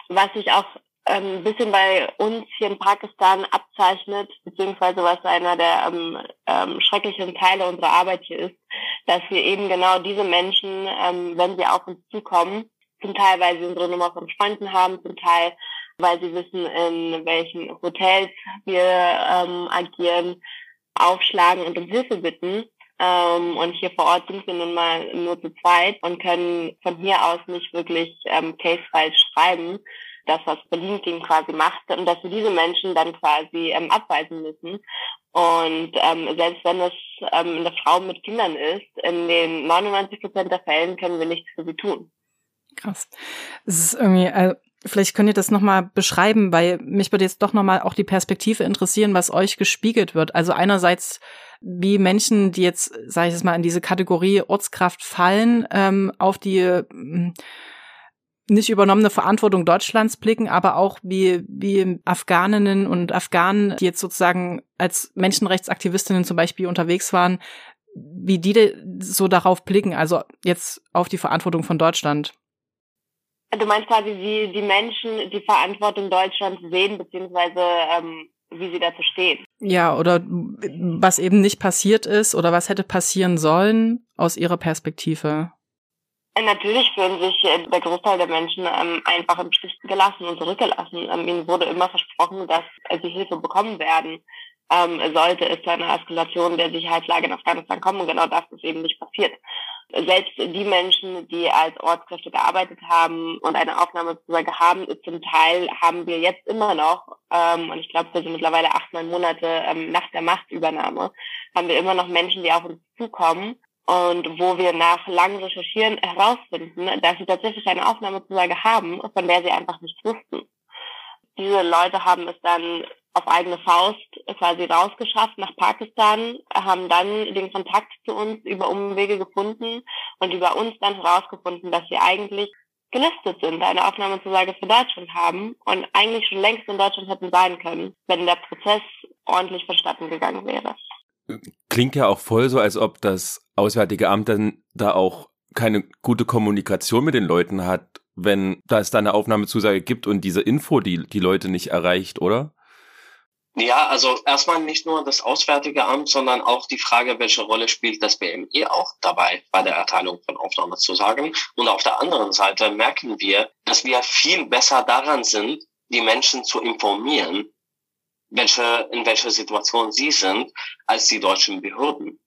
Was sich auch ein bisschen bei uns hier in Pakistan abzeichnet, beziehungsweise was einer der ähm, ähm, schrecklichen Teile unserer Arbeit hier ist, dass wir eben genau diese Menschen, ähm, wenn sie auf uns zukommen, zum Teil, weil sie unsere Nummer von Freunden haben, zum Teil, weil sie wissen, in welchen Hotels wir ähm, agieren, aufschlagen und um Hilfe bitten. Ähm, und hier vor Ort sind wir nun mal nur zu zweit und können von hier aus nicht wirklich ähm, Case-Files schreiben, das, was Berlin-Team quasi macht, und dass wir diese Menschen dann quasi ähm, abweisen müssen. Und ähm, selbst wenn es ähm, eine Frau mit Kindern ist, in den 99 Prozent der Fällen können wir nichts für sie tun. Krass. Es ist irgendwie, also vielleicht könnt ihr das nochmal beschreiben, weil mich würde jetzt doch nochmal auch die Perspektive interessieren, was euch gespiegelt wird. Also einerseits wie Menschen, die jetzt, sage ich es mal, in diese Kategorie Ortskraft fallen, ähm, auf die ähm, nicht übernommene Verantwortung Deutschlands blicken, aber auch wie, wie Afghaninnen und Afghanen, die jetzt sozusagen als Menschenrechtsaktivistinnen zum Beispiel unterwegs waren, wie die so darauf blicken, also jetzt auf die Verantwortung von Deutschland. Du meinst quasi, wie die Menschen die Verantwortung Deutschlands sehen, beziehungsweise ähm, wie sie dazu stehen. Ja, oder was eben nicht passiert ist oder was hätte passieren sollen aus ihrer Perspektive. Natürlich fühlen sich äh, der Großteil der Menschen ähm, einfach im Stich gelassen und zurückgelassen. Ähm, ihnen wurde immer versprochen, dass äh, sie Hilfe bekommen werden, ähm, sollte es zu einer Eskalation der Sicherheitslage in Afghanistan kommen. Und genau das ist eben nicht passiert. Selbst die Menschen, die als Ortskräfte gearbeitet haben und eine Aufnahmezusage haben, zum Teil haben wir jetzt immer noch, ähm, und ich glaube, wir sind mittlerweile acht, neun Monate ähm, nach der Machtübernahme, haben wir immer noch Menschen, die auf uns zukommen und wo wir nach langem Recherchieren herausfinden, dass sie tatsächlich eine Aufnahmezusage haben, von der sie einfach nicht wussten. Diese Leute haben es dann auf eigene Faust quasi rausgeschafft nach Pakistan, haben dann den Kontakt zu uns über Umwege gefunden und über uns dann herausgefunden, dass sie eigentlich gelistet sind, eine Aufnahmezusage für Deutschland haben und eigentlich schon längst in Deutschland hätten sein können, wenn der Prozess ordentlich vonstatten gegangen wäre. Klingt ja auch voll so, als ob das Auswärtige Amt dann da auch keine gute Kommunikation mit den Leuten hat, wenn da es da eine Aufnahmezusage gibt und diese Info die, die Leute nicht erreicht, oder? Ja, also erstmal nicht nur das Auswärtige Amt, sondern auch die Frage, welche Rolle spielt das BMI auch dabei bei der Erteilung von Aufnahmezusagen. Und auf der anderen Seite merken wir, dass wir viel besser daran sind, die Menschen zu informieren, welche, in welcher Situation sie sind, als die deutschen Behörden.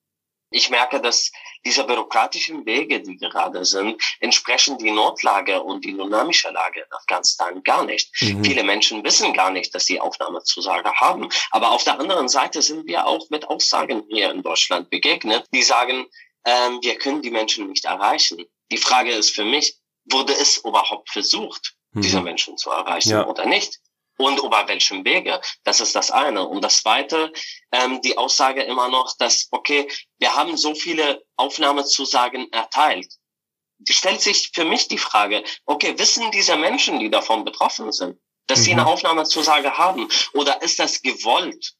Ich merke, dass diese bürokratischen Wege, die gerade sind, entsprechen die Notlage und die dynamische Lage in Afghanistan gar nicht. Mhm. Viele Menschen wissen gar nicht, dass sie Aufnahmezusage haben. Aber auf der anderen Seite sind wir auch mit Aussagen hier in Deutschland begegnet, die sagen, ähm, wir können die Menschen nicht erreichen. Die Frage ist für mich, wurde es überhaupt versucht, mhm. diese Menschen zu erreichen ja. oder nicht? Und über welchem Wege. Das ist das eine. Und das zweite, ähm, die Aussage immer noch, dass, okay, wir haben so viele Aufnahmezusagen erteilt. Stellt sich für mich die Frage, okay, wissen diese Menschen, die davon betroffen sind, dass mhm. sie eine mhm. Aufnahmezusage haben? Oder ist das gewollt?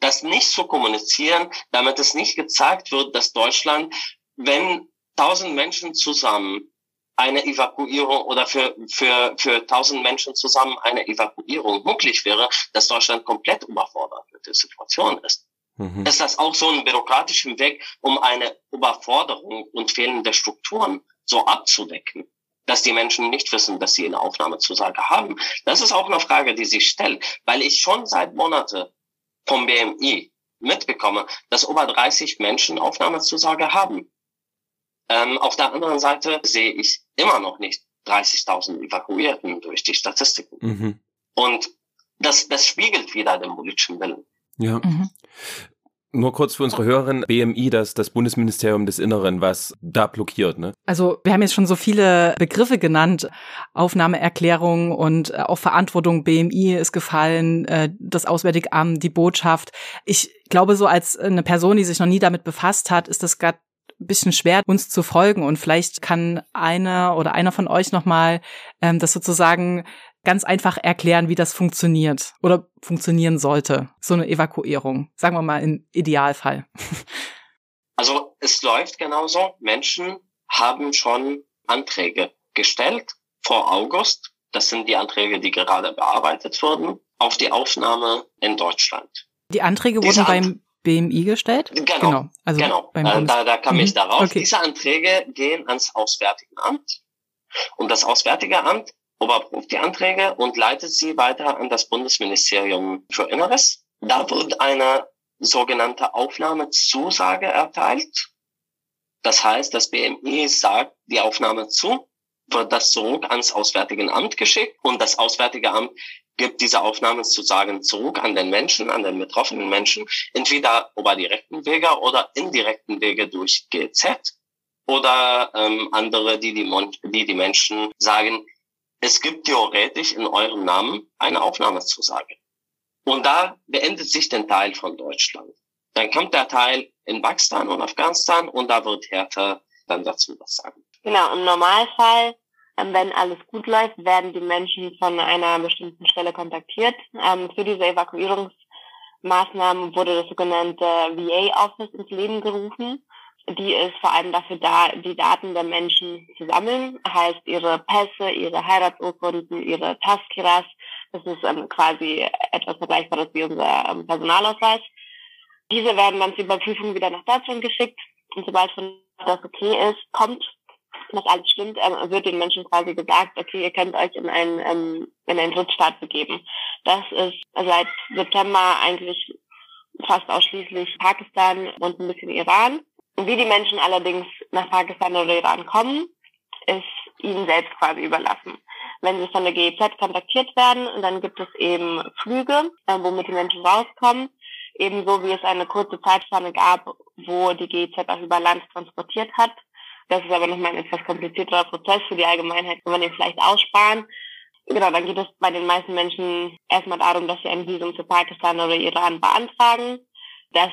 Das nicht zu kommunizieren, damit es nicht gezeigt wird, dass Deutschland, wenn tausend Menschen zusammen eine Evakuierung oder für, für, für tausend Menschen zusammen eine Evakuierung möglich wäre, dass Deutschland komplett überfordert mit der Situation ist. Mhm. Ist das auch so ein bürokratischen Weg, um eine Überforderung und fehlende Strukturen so abzudecken? dass die Menschen nicht wissen, dass sie eine Aufnahmezusage haben. Das ist auch eine Frage, die sich stellt, weil ich schon seit Monate vom BMI mitbekomme, dass über 30 Menschen Aufnahmezusage haben. Ähm, auf der anderen Seite sehe ich immer noch nicht 30.000 Evakuierten durch die Statistiken. Mhm. Und das, das spiegelt wieder den politischen Willen. Ja. Mhm. Nur kurz für unsere Hörerin, BMI, das, das Bundesministerium des Inneren, was da blockiert, ne? Also wir haben jetzt schon so viele Begriffe genannt. Aufnahmeerklärung und äh, auch Verantwortung BMI ist gefallen, äh, das Auswärtige Amt, die Botschaft. Ich glaube, so als eine Person, die sich noch nie damit befasst hat, ist das gerade bisschen schwer, uns zu folgen. Und vielleicht kann einer oder einer von euch nochmal ähm, das sozusagen ganz einfach erklären, wie das funktioniert oder funktionieren sollte, so eine Evakuierung, sagen wir mal im Idealfall. Also es läuft genauso. Menschen haben schon Anträge gestellt vor August. Das sind die Anträge, die gerade bearbeitet wurden, auf die Aufnahme in Deutschland. Die Anträge Diese wurden beim BMI gestellt? Genau, genau. Also genau. Beim äh, da, da kam mhm. ich darauf. Okay. Diese Anträge gehen ans Auswärtige Amt. Und das Auswärtige Amt überprüft die Anträge und leitet sie weiter an das Bundesministerium für Inneres. Da wird eine sogenannte Aufnahmezusage erteilt. Das heißt, das BMI sagt die Aufnahme zu, wird das zurück ans Auswärtige Amt geschickt und das Auswärtige Amt gibt diese Aufnahmezusagen zurück an den Menschen, an den betroffenen Menschen, entweder über direkten Wege oder indirekten Wege durch GZ oder ähm, andere, die die, die die Menschen sagen, es gibt theoretisch in eurem Namen eine Aufnahmezusage. Und da beendet sich der Teil von Deutschland. Dann kommt der Teil in Pakistan und Afghanistan und da wird Hertha dann dazu was sagen. Genau, im Normalfall, wenn alles gut läuft, werden die Menschen von einer bestimmten Stelle kontaktiert. Ähm, für diese Evakuierungsmaßnahmen wurde das sogenannte VA-Office ins Leben gerufen die ist vor allem dafür da, die Daten der Menschen zu sammeln, heißt ihre Pässe, ihre Heiratsurkunden, ihre Taskiras. Das ist ähm, quasi etwas Vergleichbares wie unser ähm, Personalausweis. Diese werden dann zur Überprüfung wieder nach Deutschland geschickt und sobald von das okay ist, kommt, dass alles stimmt, ähm, wird den Menschen quasi gesagt, okay, ihr könnt euch in einen, ähm, in einen Drittstaat begeben. Das ist seit September eigentlich fast ausschließlich Pakistan und ein bisschen Iran. Wie die Menschen allerdings nach Pakistan oder Iran kommen, ist ihnen selbst quasi überlassen. Wenn sie von der GEZ kontaktiert werden, dann gibt es eben Flüge, äh, womit die Menschen rauskommen. Ebenso wie es eine kurze Zeitspanne gab, wo die GEZ auch über Land transportiert hat. Das ist aber nochmal ein etwas komplizierterer Prozess für die Allgemeinheit, wenn man den vielleicht aussparen. Genau, dann geht es bei den meisten Menschen erstmal darum, dass sie ein Visum zu Pakistan oder Iran beantragen. Das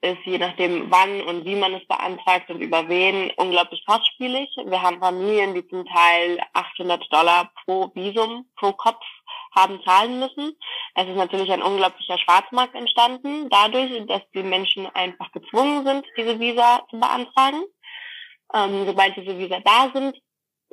ist je nachdem, wann und wie man es beantragt und über wen unglaublich kostspielig. Wir haben Familien, die zum Teil 800 Dollar pro Visum, pro Kopf haben zahlen müssen. Es ist natürlich ein unglaublicher Schwarzmarkt entstanden, dadurch, dass die Menschen einfach gezwungen sind, diese Visa zu beantragen. Ähm, sobald diese Visa da sind,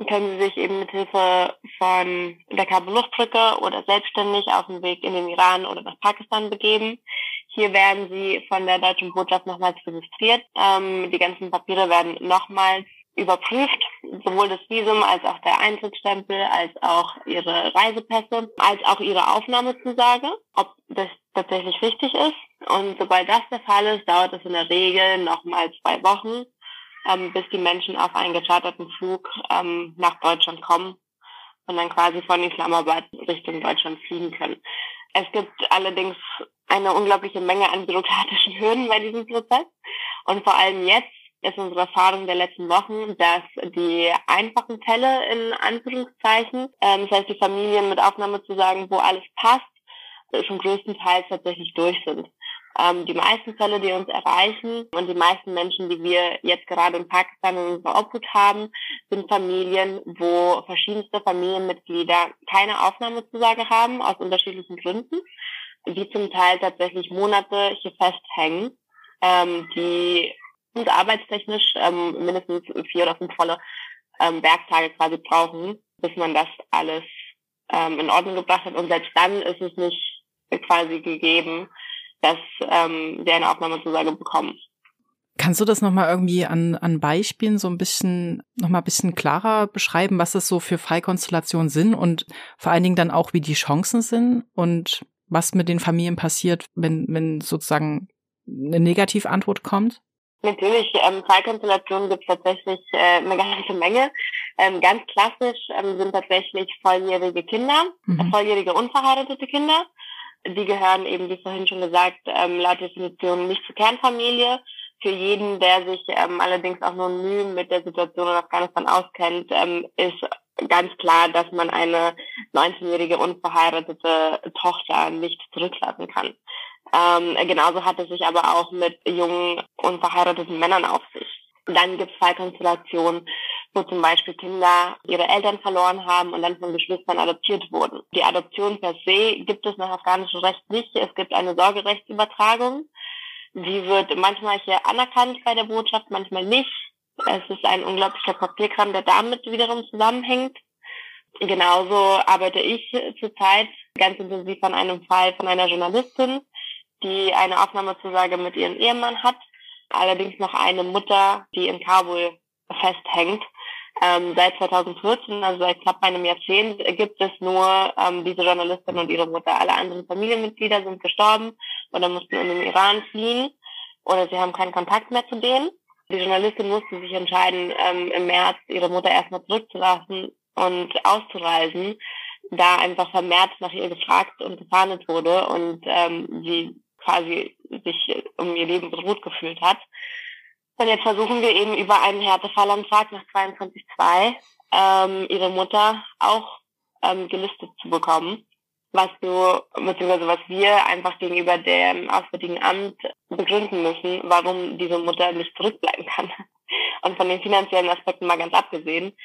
können sie sich eben mit Hilfe von der Kabelluftbrücke oder selbstständig auf den Weg in den Iran oder nach Pakistan begeben. Hier werden sie von der deutschen Botschaft nochmals registriert. Ähm, die ganzen Papiere werden nochmals überprüft, sowohl das Visum als auch der Eintrittsstempel, als auch ihre Reisepässe, als auch ihre Aufnahmezusage, ob das tatsächlich richtig ist. Und sobald das der Fall ist, dauert es in der Regel nochmal zwei Wochen, ähm, bis die Menschen auf einen gecharterten Flug ähm, nach Deutschland kommen und dann quasi von Islamabad Richtung Deutschland fliegen können. Es gibt allerdings eine unglaubliche Menge an bürokratischen Hürden bei diesem Prozess. Und vor allem jetzt ist unsere Erfahrung der letzten Wochen, dass die einfachen Fälle in Anführungszeichen, ähm, das heißt die Familien mit Aufnahme zu sagen, wo alles passt, schon größtenteils tatsächlich durch sind. Ähm, die meisten Fälle, die uns erreichen und die meisten Menschen, die wir jetzt gerade in Pakistan in unserer Obhut haben, sind Familien, wo verschiedenste Familienmitglieder keine Aufnahmezusage haben, aus unterschiedlichen Gründen, die zum Teil tatsächlich Monate hier festhängen, ähm, die uns arbeitstechnisch ähm, mindestens vier oder fünf volle ähm, Werktage quasi brauchen, bis man das alles ähm, in Ordnung gebracht hat. Und selbst dann ist es nicht quasi gegeben, dass ähm, wir eine Aufnahmezusage bekommen. Kannst du das nochmal irgendwie an, an Beispielen so ein bisschen, nochmal ein bisschen klarer beschreiben, was das so für Fallkonstellationen sind und vor allen Dingen dann auch, wie die Chancen sind und was mit den Familien passiert, wenn, wenn sozusagen eine Negativantwort kommt? Natürlich, ähm, Fallkonstellationen gibt es tatsächlich äh, eine ganze Menge. Ähm, ganz klassisch ähm, sind tatsächlich volljährige Kinder, mhm. äh, volljährige unverheiratete Kinder. Die gehören eben, wie vorhin schon gesagt, ähm, laut Definition nicht zur Kernfamilie. Für jeden, der sich ähm, allerdings auch nur Mühe mit der Situation in Afghanistan auskennt, ähm, ist ganz klar, dass man eine 19-jährige unverheiratete Tochter nicht zurücklassen kann. Ähm, genauso hat es sich aber auch mit jungen unverheirateten Männern auf sich. Dann gibt es Fallkonstellationen, wo zum Beispiel Kinder ihre Eltern verloren haben und dann von Geschwistern adoptiert wurden. Die Adoption per se gibt es nach afghanischem Recht nicht. Es gibt eine Sorgerechtsübertragung. Die wird manchmal hier anerkannt bei der Botschaft, manchmal nicht. Es ist ein unglaublicher Papierkram, der damit wiederum zusammenhängt. Genauso arbeite ich zurzeit ganz intensiv an einem Fall von einer Journalistin, die eine Aufnahmezusage mit ihrem Ehemann hat, allerdings noch eine Mutter, die in Kabul festhängt. Ähm, seit 2014, also seit knapp einem Jahrzehnt, gibt es nur ähm, diese Journalistin und ihre Mutter. Alle anderen Familienmitglieder sind gestorben oder mussten in den Iran fliehen oder sie haben keinen Kontakt mehr zu denen. Die Journalistin musste sich entscheiden, ähm, im März ihre Mutter erstmal zurückzulassen und auszureisen, da einfach vermehrt nach ihr gefragt und gefahndet wurde und ähm, sie quasi sich um ihr Leben bedroht gefühlt hat. Und jetzt versuchen wir eben über einen Härtefallantrag nach 22.2 ähm, ihre Mutter auch ähm, gelistet zu bekommen, was du, beziehungsweise was wir einfach gegenüber dem Auswärtigen Amt begründen müssen, warum diese Mutter nicht zurückbleiben kann. Und von den finanziellen Aspekten mal ganz abgesehen,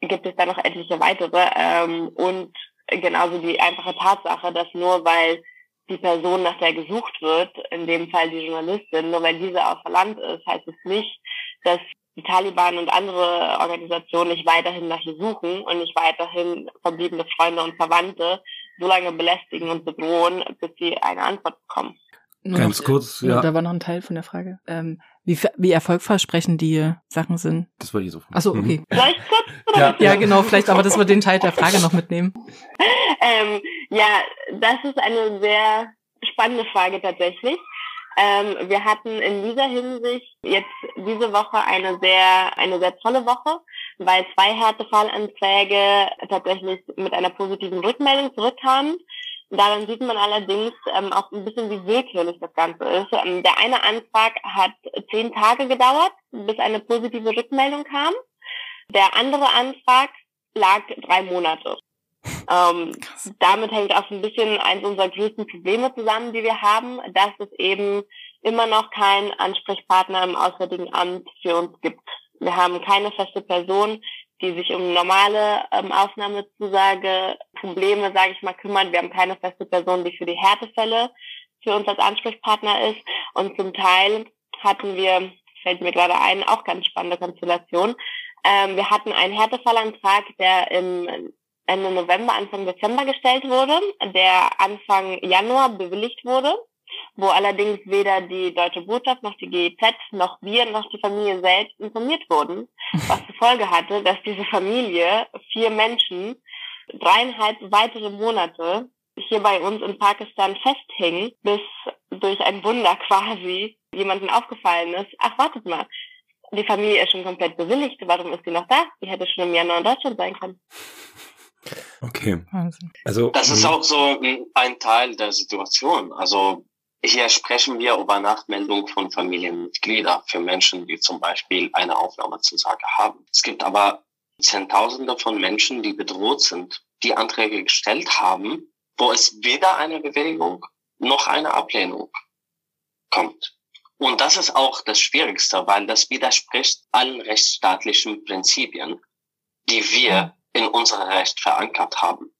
gibt es da noch etliche weitere. Ähm, und genauso die einfache Tatsache, dass nur weil die Person, nach der gesucht wird, in dem Fall die Journalistin, nur weil diese außer Land ist, heißt es nicht, dass die Taliban und andere Organisationen nicht weiterhin nach ihr suchen und nicht weiterhin verbliebene Freunde und Verwandte so lange belästigen und bedrohen, bis sie eine Antwort bekommen. Ganz noch, kurz, ja. Da war noch ein Teil von der Frage. Ähm, wie, wie erfolgversprechend die Sachen sind. Das war hier so. Achso, okay. Mhm. Vielleicht kurz? Ja, ja, genau, vielleicht, aber dass wir den Teil der Frage noch mitnehmen. ähm, ja, das ist eine sehr spannende Frage tatsächlich. Ähm, wir hatten in dieser Hinsicht jetzt diese Woche eine sehr, eine sehr tolle Woche, weil zwei Härtefallanträge tatsächlich mit einer positiven Rückmeldung zurückkamen. Daran sieht man allerdings ähm, auch ein bisschen, wie willkürlich das Ganze ist. Ähm, der eine Antrag hat zehn Tage gedauert, bis eine positive Rückmeldung kam. Der andere Antrag lag drei Monate. Ähm, damit hängt auch ein bisschen eins unserer größten Probleme zusammen, die wir haben, dass es eben immer noch keinen Ansprechpartner im Auswärtigen Amt für uns gibt. Wir haben keine feste Person, die sich um normale ähm, Aufnahmezusage, Probleme, sage ich mal, kümmert. Wir haben keine feste Person, die für die Härtefälle für uns als Ansprechpartner ist. Und zum Teil hatten wir, fällt mir gerade ein, auch ganz spannende Konstellation. Ähm, wir hatten einen Härtefallantrag, der im Ende November, Anfang Dezember gestellt wurde, der Anfang Januar bewilligt wurde wo allerdings weder die Deutsche Botschaft noch die GEZ noch wir noch die Familie selbst informiert wurden, was zur Folge hatte, dass diese Familie, vier Menschen, dreieinhalb weitere Monate hier bei uns in Pakistan festhing, bis durch ein Wunder quasi jemandem aufgefallen ist, ach wartet mal, die Familie ist schon komplett bewilligt, warum ist sie noch da? Die hätte schon im Januar in Deutschland sein können. Okay. Also das ist auch so ein Teil der Situation. Also hier sprechen wir über Nachmeldung von Familienmitgliedern für Menschen, die zum Beispiel eine Aufnahmezusage haben. Es gibt aber Zehntausende von Menschen, die bedroht sind, die Anträge gestellt haben, wo es weder eine Bewilligung noch eine Ablehnung kommt. Und das ist auch das Schwierigste, weil das widerspricht allen rechtsstaatlichen Prinzipien, die wir in unserem Recht verankert haben.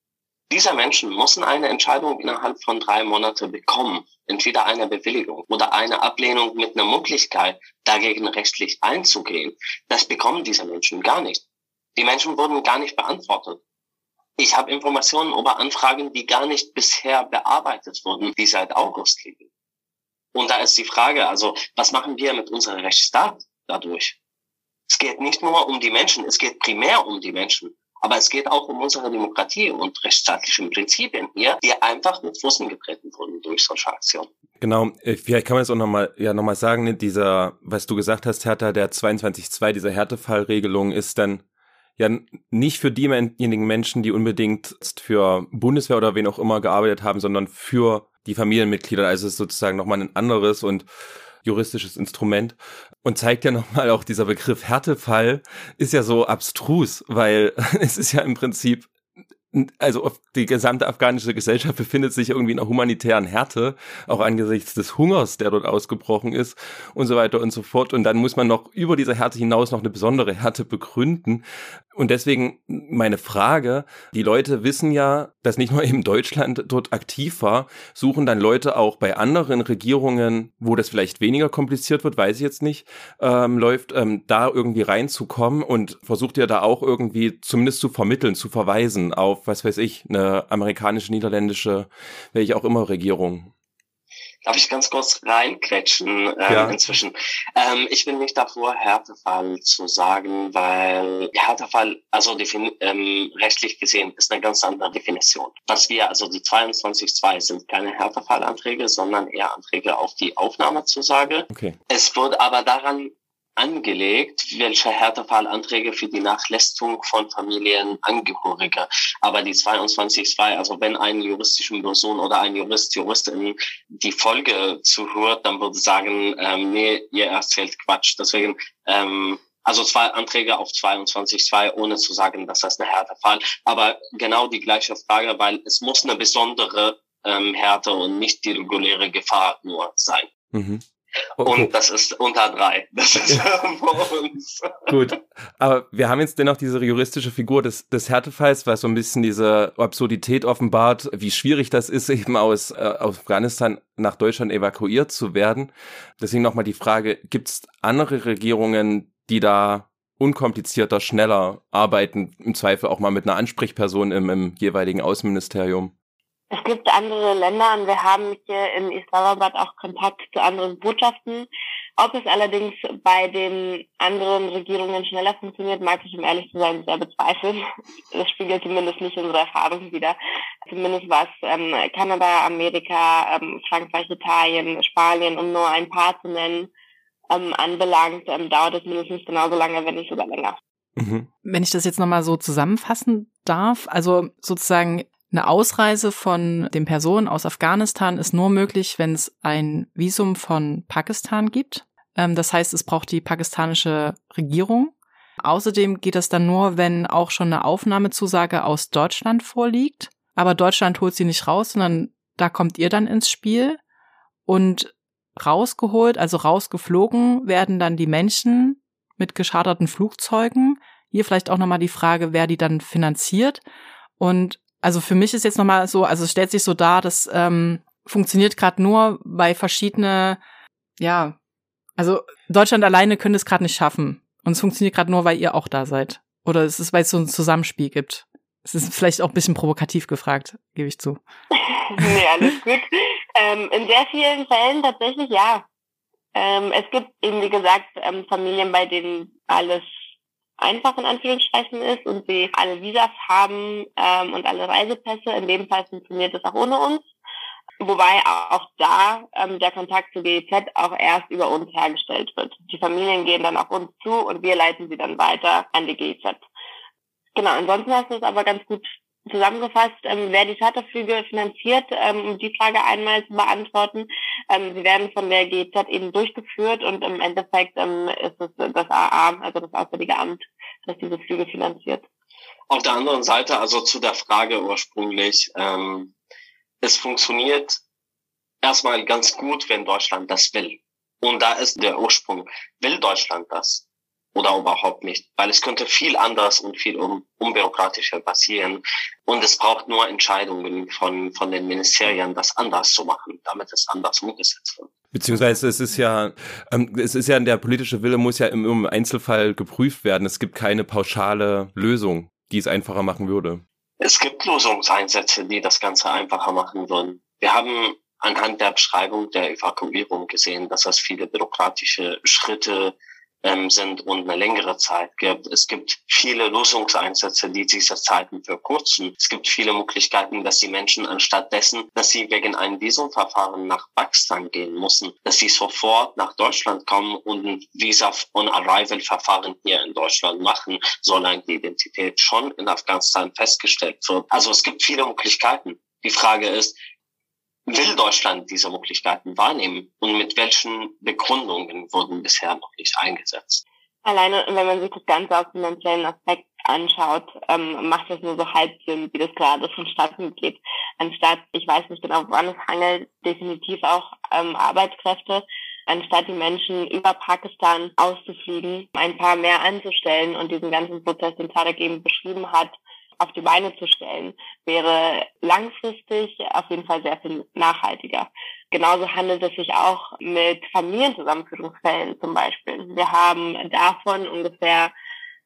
Diese Menschen müssen eine Entscheidung innerhalb von drei Monaten bekommen. Entweder eine Bewilligung oder eine Ablehnung mit einer Möglichkeit, dagegen rechtlich einzugehen. Das bekommen diese Menschen gar nicht. Die Menschen wurden gar nicht beantwortet. Ich habe Informationen über Anfragen, die gar nicht bisher bearbeitet wurden, die seit August liegen. Und da ist die Frage, also was machen wir mit unserem Rechtsstaat dadurch? Es geht nicht nur um die Menschen, es geht primär um die Menschen Aber es geht auch um unsere Demokratie und rechtsstaatlichen Prinzipien hier, die einfach mit Fußen getreten wurden durch solche Aktionen. Genau, äh, vielleicht kann man es auch nochmal ja, noch sagen, ne, dieser, was du gesagt hast, Hertha, der 22.2, diese Härtefallregelung ist dann ja nicht für diejenigen Menschen, die unbedingt für Bundeswehr oder wen auch immer gearbeitet haben, sondern für die Familienmitglieder. Also es ist sozusagen nochmal ein anderes und juristisches Instrument und zeigt ja nochmal auch dieser Begriff Härtefall ist ja so abstrus, weil es ist ja im Prinzip also die gesamte afghanische Gesellschaft befindet sich irgendwie in einer humanitären Härte, auch angesichts des Hungers, der dort ausgebrochen ist und so weiter und so fort. Und dann muss man noch über diese Härte hinaus noch eine besondere Härte begründen. Und deswegen meine Frage, die Leute wissen ja, dass nicht nur eben Deutschland dort aktiv war, suchen dann Leute auch bei anderen Regierungen, wo das vielleicht weniger kompliziert wird, weiß ich jetzt nicht, ähm, läuft, ähm, da irgendwie reinzukommen und versucht ihr da auch irgendwie zumindest zu vermitteln, zu verweisen auf, was weiß ich, eine amerikanische, niederländische, welche auch immer Regierung. Darf ich ganz kurz reinquetschen ähm, ja. inzwischen? Ähm, ich bin nicht davor, Härtefall zu sagen, weil Härtefall, also ähm, rechtlich gesehen, ist eine ganz andere Definition. Was wir, also die 22.2 sind keine Härtefallanträge, sondern eher Anträge auf die Aufnahmezusage. Okay. Es wird aber daran angelegt, welche Härtefallanträge für die Nachlästung von Familienangehöriger. Aber die 22.2, also wenn eine juristische Person oder ein Jurist, Juristin die Folge zuhört, dann würde sagen, ähm, nee, ihr erzählt Quatsch. Deswegen, ähm, also zwei Anträge auf 22.2, ohne zu sagen, dass das eine Härtefall. Aber genau die gleiche Frage, weil es muss eine besondere ähm, Härte und nicht die reguläre Gefahr nur sein. Mhm. Okay. Und das ist unter drei. Das ist für uns. Gut. Aber wir haben jetzt dennoch diese juristische Figur des, des Härtefalls, was so ein bisschen diese Absurdität offenbart, wie schwierig das ist, eben aus, äh, aus Afghanistan nach Deutschland evakuiert zu werden. Deswegen nochmal die Frage, gibt es andere Regierungen, die da unkomplizierter, schneller arbeiten, im Zweifel auch mal mit einer Ansprechperson im, im jeweiligen Außenministerium? Es gibt andere Länder und wir haben hier in Islamabad auch Kontakt zu anderen Botschaften. Ob es allerdings bei den anderen Regierungen schneller funktioniert, mag ich, um ehrlich zu sein, sehr bezweifeln. Das spiegelt zumindest nicht unsere Erfahrung wieder. Zumindest was ähm, Kanada, Amerika, ähm, Frankreich, Italien, Spanien, um nur ein paar zu nennen, ähm, anbelangt, ähm, dauert es mindestens genauso lange, wenn nicht sogar länger. Mhm. Wenn ich das jetzt nochmal so zusammenfassen darf, also sozusagen eine Ausreise von den Personen aus Afghanistan ist nur möglich, wenn es ein Visum von Pakistan gibt. Ähm, das heißt, es braucht die pakistanische Regierung. Außerdem geht das dann nur, wenn auch schon eine Aufnahmezusage aus Deutschland vorliegt. Aber Deutschland holt sie nicht raus, sondern da kommt ihr dann ins Spiel. Und rausgeholt, also rausgeflogen werden dann die Menschen mit gescharterten Flugzeugen. Hier vielleicht auch nochmal die Frage, wer die dann finanziert. Und also für mich ist jetzt nochmal so, also es stellt sich so dar, das ähm, funktioniert gerade nur, weil verschiedene, ja, also Deutschland alleine könnte es gerade nicht schaffen. Und es funktioniert gerade nur, weil ihr auch da seid. Oder es ist, weil es so ein Zusammenspiel gibt. Es ist vielleicht auch ein bisschen provokativ gefragt, gebe ich zu. nee, alles gut. Ähm, in sehr vielen Fällen tatsächlich ja. Ähm, es gibt eben, wie gesagt, ähm, Familien, bei denen alles einfach in Anführungsstrichen ist und sie alle Visas haben ähm, und alle Reisepässe. In dem Fall funktioniert das auch ohne uns. Wobei auch da ähm, der Kontakt zu GEZ auch erst über uns hergestellt wird. Die Familien gehen dann auf uns zu und wir leiten sie dann weiter an die GEZ. Genau, ansonsten hast du es aber ganz gut zusammengefasst, ähm, wer die Charterflüge finanziert, ähm, um die Frage einmal zu beantworten. Ähm, sie werden von der GZ eben durchgeführt und im Endeffekt ähm, ist es das AA, also das Auswärtige Amt, das diese Flüge finanziert. Auf der anderen Seite, also zu der Frage ursprünglich, ähm, es funktioniert erstmal ganz gut, wenn Deutschland das will. Und da ist der Ursprung. Will Deutschland das? Oder überhaupt nicht, weil es könnte viel anders und viel un unbürokratischer passieren und es braucht nur Entscheidungen von, von den Ministerien, das anders zu machen, damit es anders umgesetzt wird. Beziehungsweise es ist ja, ähm, es ist ja, der politische Wille muss ja im, im Einzelfall geprüft werden. Es gibt keine pauschale Lösung, die es einfacher machen würde. Es gibt Lösungseinsätze, die das Ganze einfacher machen würden. Wir haben anhand der Beschreibung der Evakuierung gesehen, dass es viele bürokratische Schritte ähm, sind und eine längere Zeit gibt. Es gibt viele Lösungseinsätze, die diese Zeiten verkürzen. Es gibt viele Möglichkeiten, dass die Menschen anstatt dessen, dass sie wegen einem Visumverfahren nach Pakistan gehen müssen, dass sie sofort nach Deutschland kommen und ein Visa on Arrival Verfahren hier in Deutschland machen, solange die Identität schon in Afghanistan festgestellt wird. Also es gibt viele Möglichkeiten. Die Frage ist, will Deutschland diese Möglichkeiten wahrnehmen und mit welchen Begründungen wurden bisher noch nicht eingesetzt? Alleine, wenn man sich das Ganze aus finanziellen Aspekt anschaut, ähm, macht das nur so halb Sinn, wie das gerade vonstatten geht. Anstatt, ich weiß nicht genau, woran es hangelt, definitiv auch ähm, Arbeitskräfte, anstatt die Menschen über Pakistan auszufliegen, ein paar mehr anzustellen und diesen ganzen Prozess, den Tarek eben beschrieben hat, auf die Beine zu stellen, wäre langfristig auf jeden Fall sehr viel nachhaltiger. Genauso handelt es sich auch mit Familienzusammenführungsfällen zum Beispiel. Wir haben davon ungefähr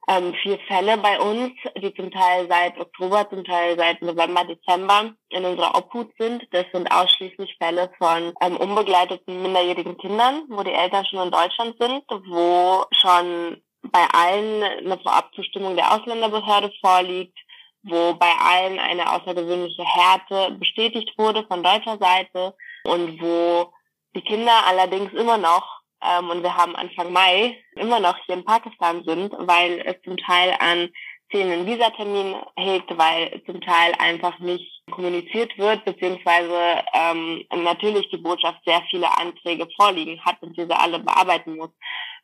ähm, vier Fälle bei uns, die zum Teil seit Oktober, zum Teil seit November, Dezember in unserer Obhut sind. Das sind ausschließlich Fälle von ähm, unbegleiteten minderjährigen Kindern, wo die Eltern schon in Deutschland sind, wo schon bei allen eine Vorabzustimmung der Ausländerbehörde vorliegt, wo bei allen eine außergewöhnliche Härte bestätigt wurde von deutscher Seite und wo die Kinder allerdings immer noch, ähm, und wir haben Anfang Mai, immer noch hier in Pakistan sind, weil es zum Teil an fehlenden Visatermin hegt, weil zum Teil einfach nicht kommuniziert wird, beziehungsweise ähm, natürlich die Botschaft sehr viele Anträge vorliegen hat und diese alle bearbeiten muss.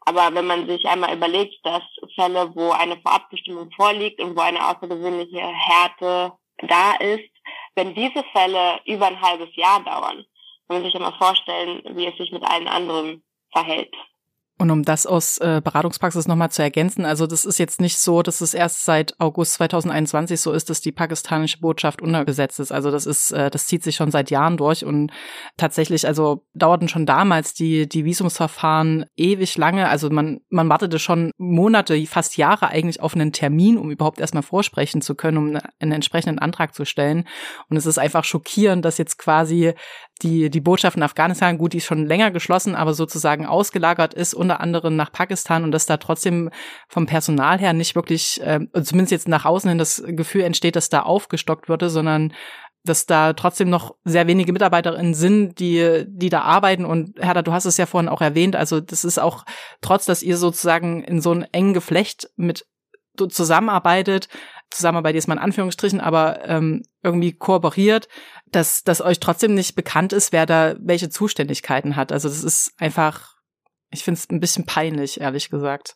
Aber wenn man sich einmal überlegt, dass Fälle, wo eine Vorabbestimmung vorliegt und wo eine außergewöhnliche Härte da ist, wenn diese Fälle über ein halbes Jahr dauern, kann man sich einmal vorstellen, wie es sich mit allen anderen verhält. Und um das aus äh, Beratungspraxis nochmal zu ergänzen, also das ist jetzt nicht so, dass es erst seit August 2021 so ist, dass die pakistanische Botschaft unterbesetzt ist. Also das ist, äh, das zieht sich schon seit Jahren durch und tatsächlich, also dauerten schon damals die, die Visumsverfahren ewig lange. Also man, man wartete schon Monate, fast Jahre eigentlich auf einen Termin, um überhaupt erstmal vorsprechen zu können, um einen entsprechenden Antrag zu stellen. Und es ist einfach schockierend, dass jetzt quasi die, die Botschaft in Afghanistan, gut, die ist schon länger geschlossen, aber sozusagen ausgelagert ist, unter anderem nach Pakistan und dass da trotzdem vom Personal her nicht wirklich, äh, zumindest jetzt nach außen hin das Gefühl entsteht, dass da aufgestockt würde, sondern dass da trotzdem noch sehr wenige Mitarbeiterinnen sind, die, die da arbeiten. Und Hertha, du hast es ja vorhin auch erwähnt, also das ist auch, trotz dass ihr sozusagen in so einem engen Geflecht mit zusammenarbeitet, Zusammenarbeit ist mal in Anführungsstrichen, aber ähm, irgendwie kooperiert, dass, dass euch trotzdem nicht bekannt ist, wer da welche Zuständigkeiten hat. Also das ist einfach, ich finde es ein bisschen peinlich, ehrlich gesagt.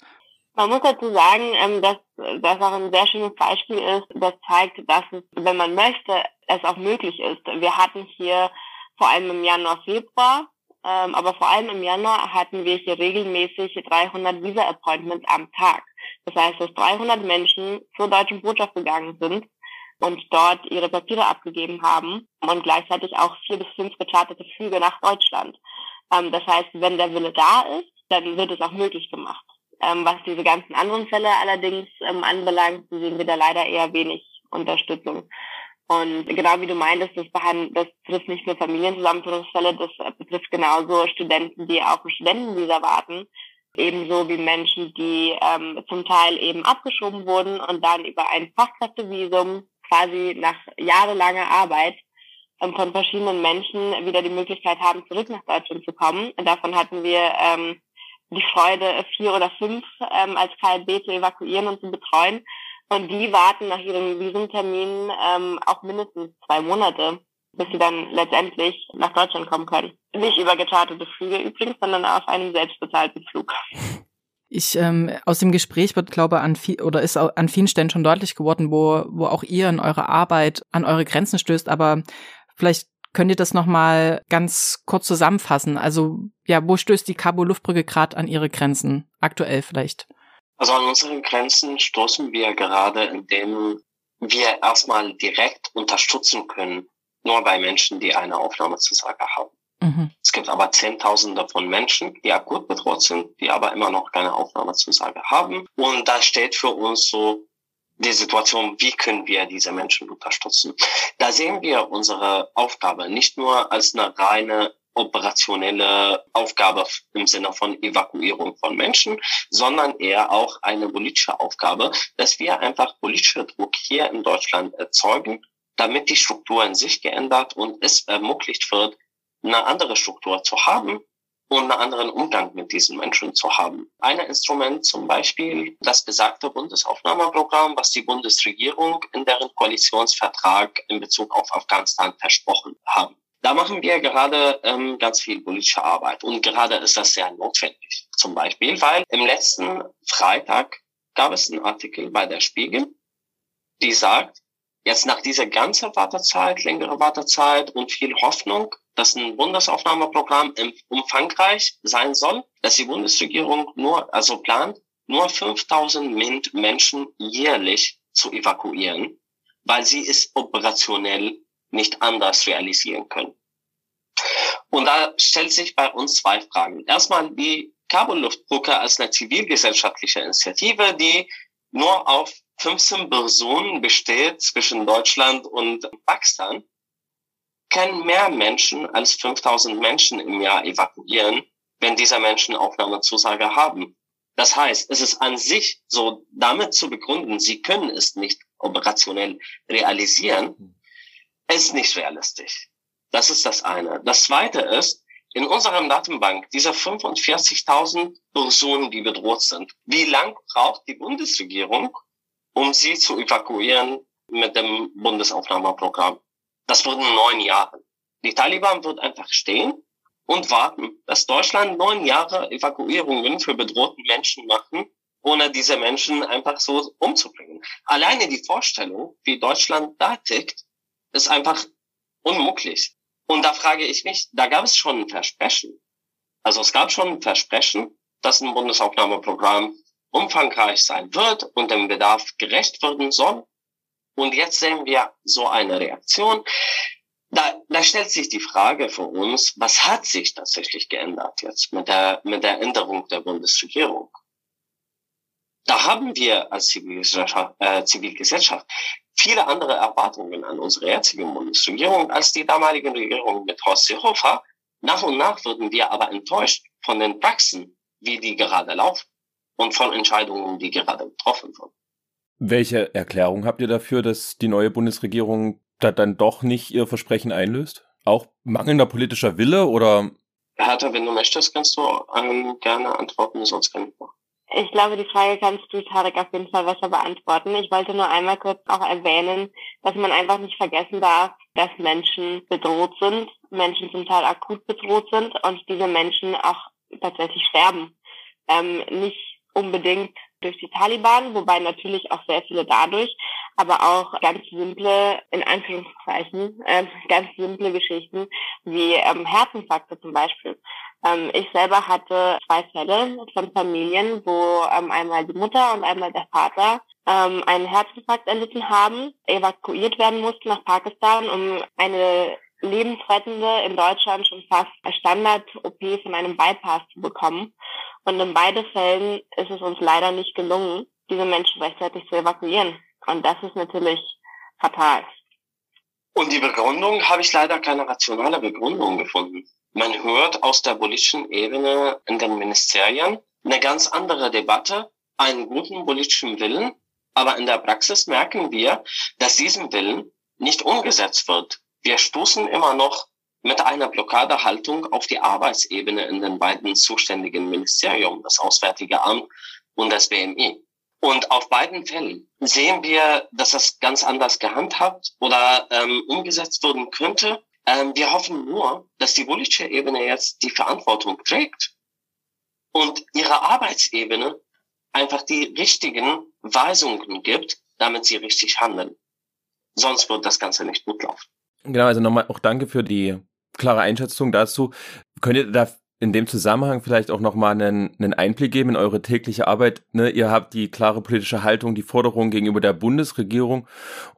Man muss dazu sagen, ähm, dass das auch ein sehr schönes Beispiel ist, das zeigt, dass es, wenn man möchte, es auch möglich ist. Wir hatten hier vor allem im Januar, Februar, ähm, aber vor allem im Januar hatten wir hier regelmäßig 300 Visa-Appointments am Tag. Das heißt, dass 300 Menschen zur deutschen Botschaft gegangen sind und dort ihre Papiere abgegeben haben und gleichzeitig auch vier bis fünf gecharterte Flüge nach Deutschland. Ähm, das heißt, wenn der Wille da ist, dann wird es auch möglich gemacht. Ähm, was diese ganzen anderen Fälle allerdings ähm, anbelangt, sehen wir da leider eher wenig Unterstützung. Und genau wie du meintest, das, das trifft nicht nur Familienzusammenführungsfälle, das betrifft genauso Studenten, die auf ein Studentenvisa warten, ebenso wie Menschen, die ähm, zum Teil eben abgeschoben wurden und dann über ein Fachkräftevisum quasi nach jahrelanger Arbeit ähm, von verschiedenen Menschen wieder die Möglichkeit haben, zurück nach Deutschland zu kommen. Davon hatten wir ähm, die Freude, vier oder fünf ähm, als KLB zu evakuieren und zu betreuen. Und die warten nach ihrem Visumtermin ähm, auch mindestens zwei Monate bis sie dann letztendlich nach Deutschland kommen können. Nicht über gecharterte Flüge übrigens, sondern auf einem selbstbezahlten Flug. Ich ähm, aus dem Gespräch wird, glaube an viel, oder ist an vielen Stellen schon deutlich geworden, wo wo auch ihr in eurer Arbeit an eure Grenzen stößt. Aber vielleicht könnt ihr das noch mal ganz kurz zusammenfassen. Also ja, wo stößt die Cabo Luftbrücke gerade an ihre Grenzen aktuell vielleicht? Also an unseren Grenzen stoßen wir gerade, indem wir erstmal direkt unterstützen können nur bei Menschen, die eine Aufnahmezusage haben. Mhm. Es gibt aber Zehntausende von Menschen, die akut bedroht sind, die aber immer noch keine Aufnahmezusage haben. Und da steht für uns so die Situation, wie können wir diese Menschen unterstützen. Da sehen wir unsere Aufgabe nicht nur als eine reine operationelle Aufgabe im Sinne von Evakuierung von Menschen, sondern eher auch eine politische Aufgabe, dass wir einfach politische Druck hier in Deutschland erzeugen, damit die Struktur in sich geändert und es ermöglicht wird, eine andere Struktur zu haben, und einen anderen Umgang mit diesen Menschen zu haben. Ein Instrument zum Beispiel das besagte Bundesaufnahmeprogramm, was die Bundesregierung in deren Koalitionsvertrag in Bezug auf Afghanistan versprochen haben. Da machen wir gerade ähm, ganz viel politische Arbeit und gerade ist das sehr notwendig. Zum Beispiel, weil im letzten Freitag gab es einen Artikel bei der Spiegel, die sagt, jetzt nach dieser ganzen Wartezeit, längere Wartezeit und viel Hoffnung dass ein Bundesaufnahmeprogramm umfangreich sein soll, dass die Bundesregierung nur, also plant, nur 5000 Menschen jährlich zu evakuieren, weil sie es operationell nicht anders realisieren können. Und da stellt sich bei uns zwei Fragen. Erstmal die Kabelluftbrücke als eine zivilgesellschaftliche Initiative, die nur auf 15 Personen besteht zwischen Deutschland und Pakistan können mehr Menschen als 5000 Menschen im Jahr evakuieren, wenn diese Menschen Aufnahmezusage haben. Das heißt, es ist an sich so damit zu begründen, sie können es nicht operationell realisieren, ist nicht realistisch. Das ist das eine. Das zweite ist, in unserem Datenbank dieser 45.000 Personen, die bedroht sind, wie lang braucht die Bundesregierung, um sie zu evakuieren mit dem Bundesaufnahmeprogramm? Das wurden neun Jahre. Die Taliban wird einfach stehen und warten, dass Deutschland neun Jahre Evakuierungen für bedrohte Menschen machen, ohne diese Menschen einfach so umzubringen. Alleine die Vorstellung, wie Deutschland da tickt, ist einfach unmöglich. Und da frage ich mich, da gab es schon ein Versprechen. Also es gab schon ein Versprechen, dass ein Bundesaufnahmeprogramm umfangreich sein wird und dem Bedarf gerecht werden soll. Und jetzt sehen wir so eine Reaktion. Da, da stellt sich die Frage für uns, was hat sich tatsächlich geändert jetzt mit der, mit der Änderung der Bundesregierung? Da haben wir als Zivilgesellschaft, äh, Zivilgesellschaft viele andere Erwartungen an unsere jetzige Bundesregierung als die damalige Regierung mit Horst Seehofer. Nach und nach würden wir aber enttäuscht von den Praxen, wie die gerade laufen und von Entscheidungen, die gerade getroffen wurden. Welche Erklärung habt ihr dafür, dass die neue Bundesregierung da dann doch nicht ihr Versprechen einlöst? Auch mangelnder politischer Wille oder? Hertha, wenn du möchtest, kannst du ähm, gerne antworten, sonst kann ich noch. Ich glaube, die Frage kannst du, Tarek, auf jeden Fall besser beantworten. Ich wollte nur einmal kurz auch erwähnen, dass man einfach nicht vergessen darf, dass Menschen bedroht sind, Menschen zum Teil akut bedroht sind und diese Menschen auch tatsächlich sterben. Ähm, nicht unbedingt durch die Taliban, wobei natürlich auch sehr viele dadurch, aber auch ganz simple, in Anführungszeichen, äh, ganz simple Geschichten wie ähm, Herzinfarkte zum Beispiel. Ähm, ich selber hatte zwei Fälle von Familien, wo ähm, einmal die Mutter und einmal der Vater ähm, einen Herzinfarkt erlitten haben, evakuiert werden mussten nach Pakistan, um eine lebensrettende, in Deutschland schon fast Standard-OP von einem Bypass zu bekommen. Und in beiden Fällen ist es uns leider nicht gelungen, diese Menschen rechtzeitig zu evakuieren. Und das ist natürlich fatal. Und die Begründung habe ich leider keine rationale Begründung gefunden. Man hört aus der politischen Ebene in den Ministerien eine ganz andere Debatte, einen guten politischen Willen, aber in der Praxis merken wir, dass diesen Willen nicht umgesetzt wird. Wir stoßen immer noch mit einer Blockadehaltung auf die Arbeitsebene in den beiden zuständigen Ministerien, das Auswärtige Amt und das BMI. Und auf beiden Fällen sehen wir, dass das ganz anders gehandhabt oder ähm, umgesetzt werden könnte. Ähm, wir hoffen nur, dass die politische Ebene jetzt die Verantwortung trägt und ihre Arbeitsebene einfach die richtigen Weisungen gibt, damit sie richtig handeln. Sonst wird das Ganze nicht gut laufen. Genau, also nochmal auch danke für die klare Einschätzung dazu. Könnt ihr da in dem Zusammenhang vielleicht auch nochmal einen, einen Einblick geben in eure tägliche Arbeit? Ne? Ihr habt die klare politische Haltung, die Forderung gegenüber der Bundesregierung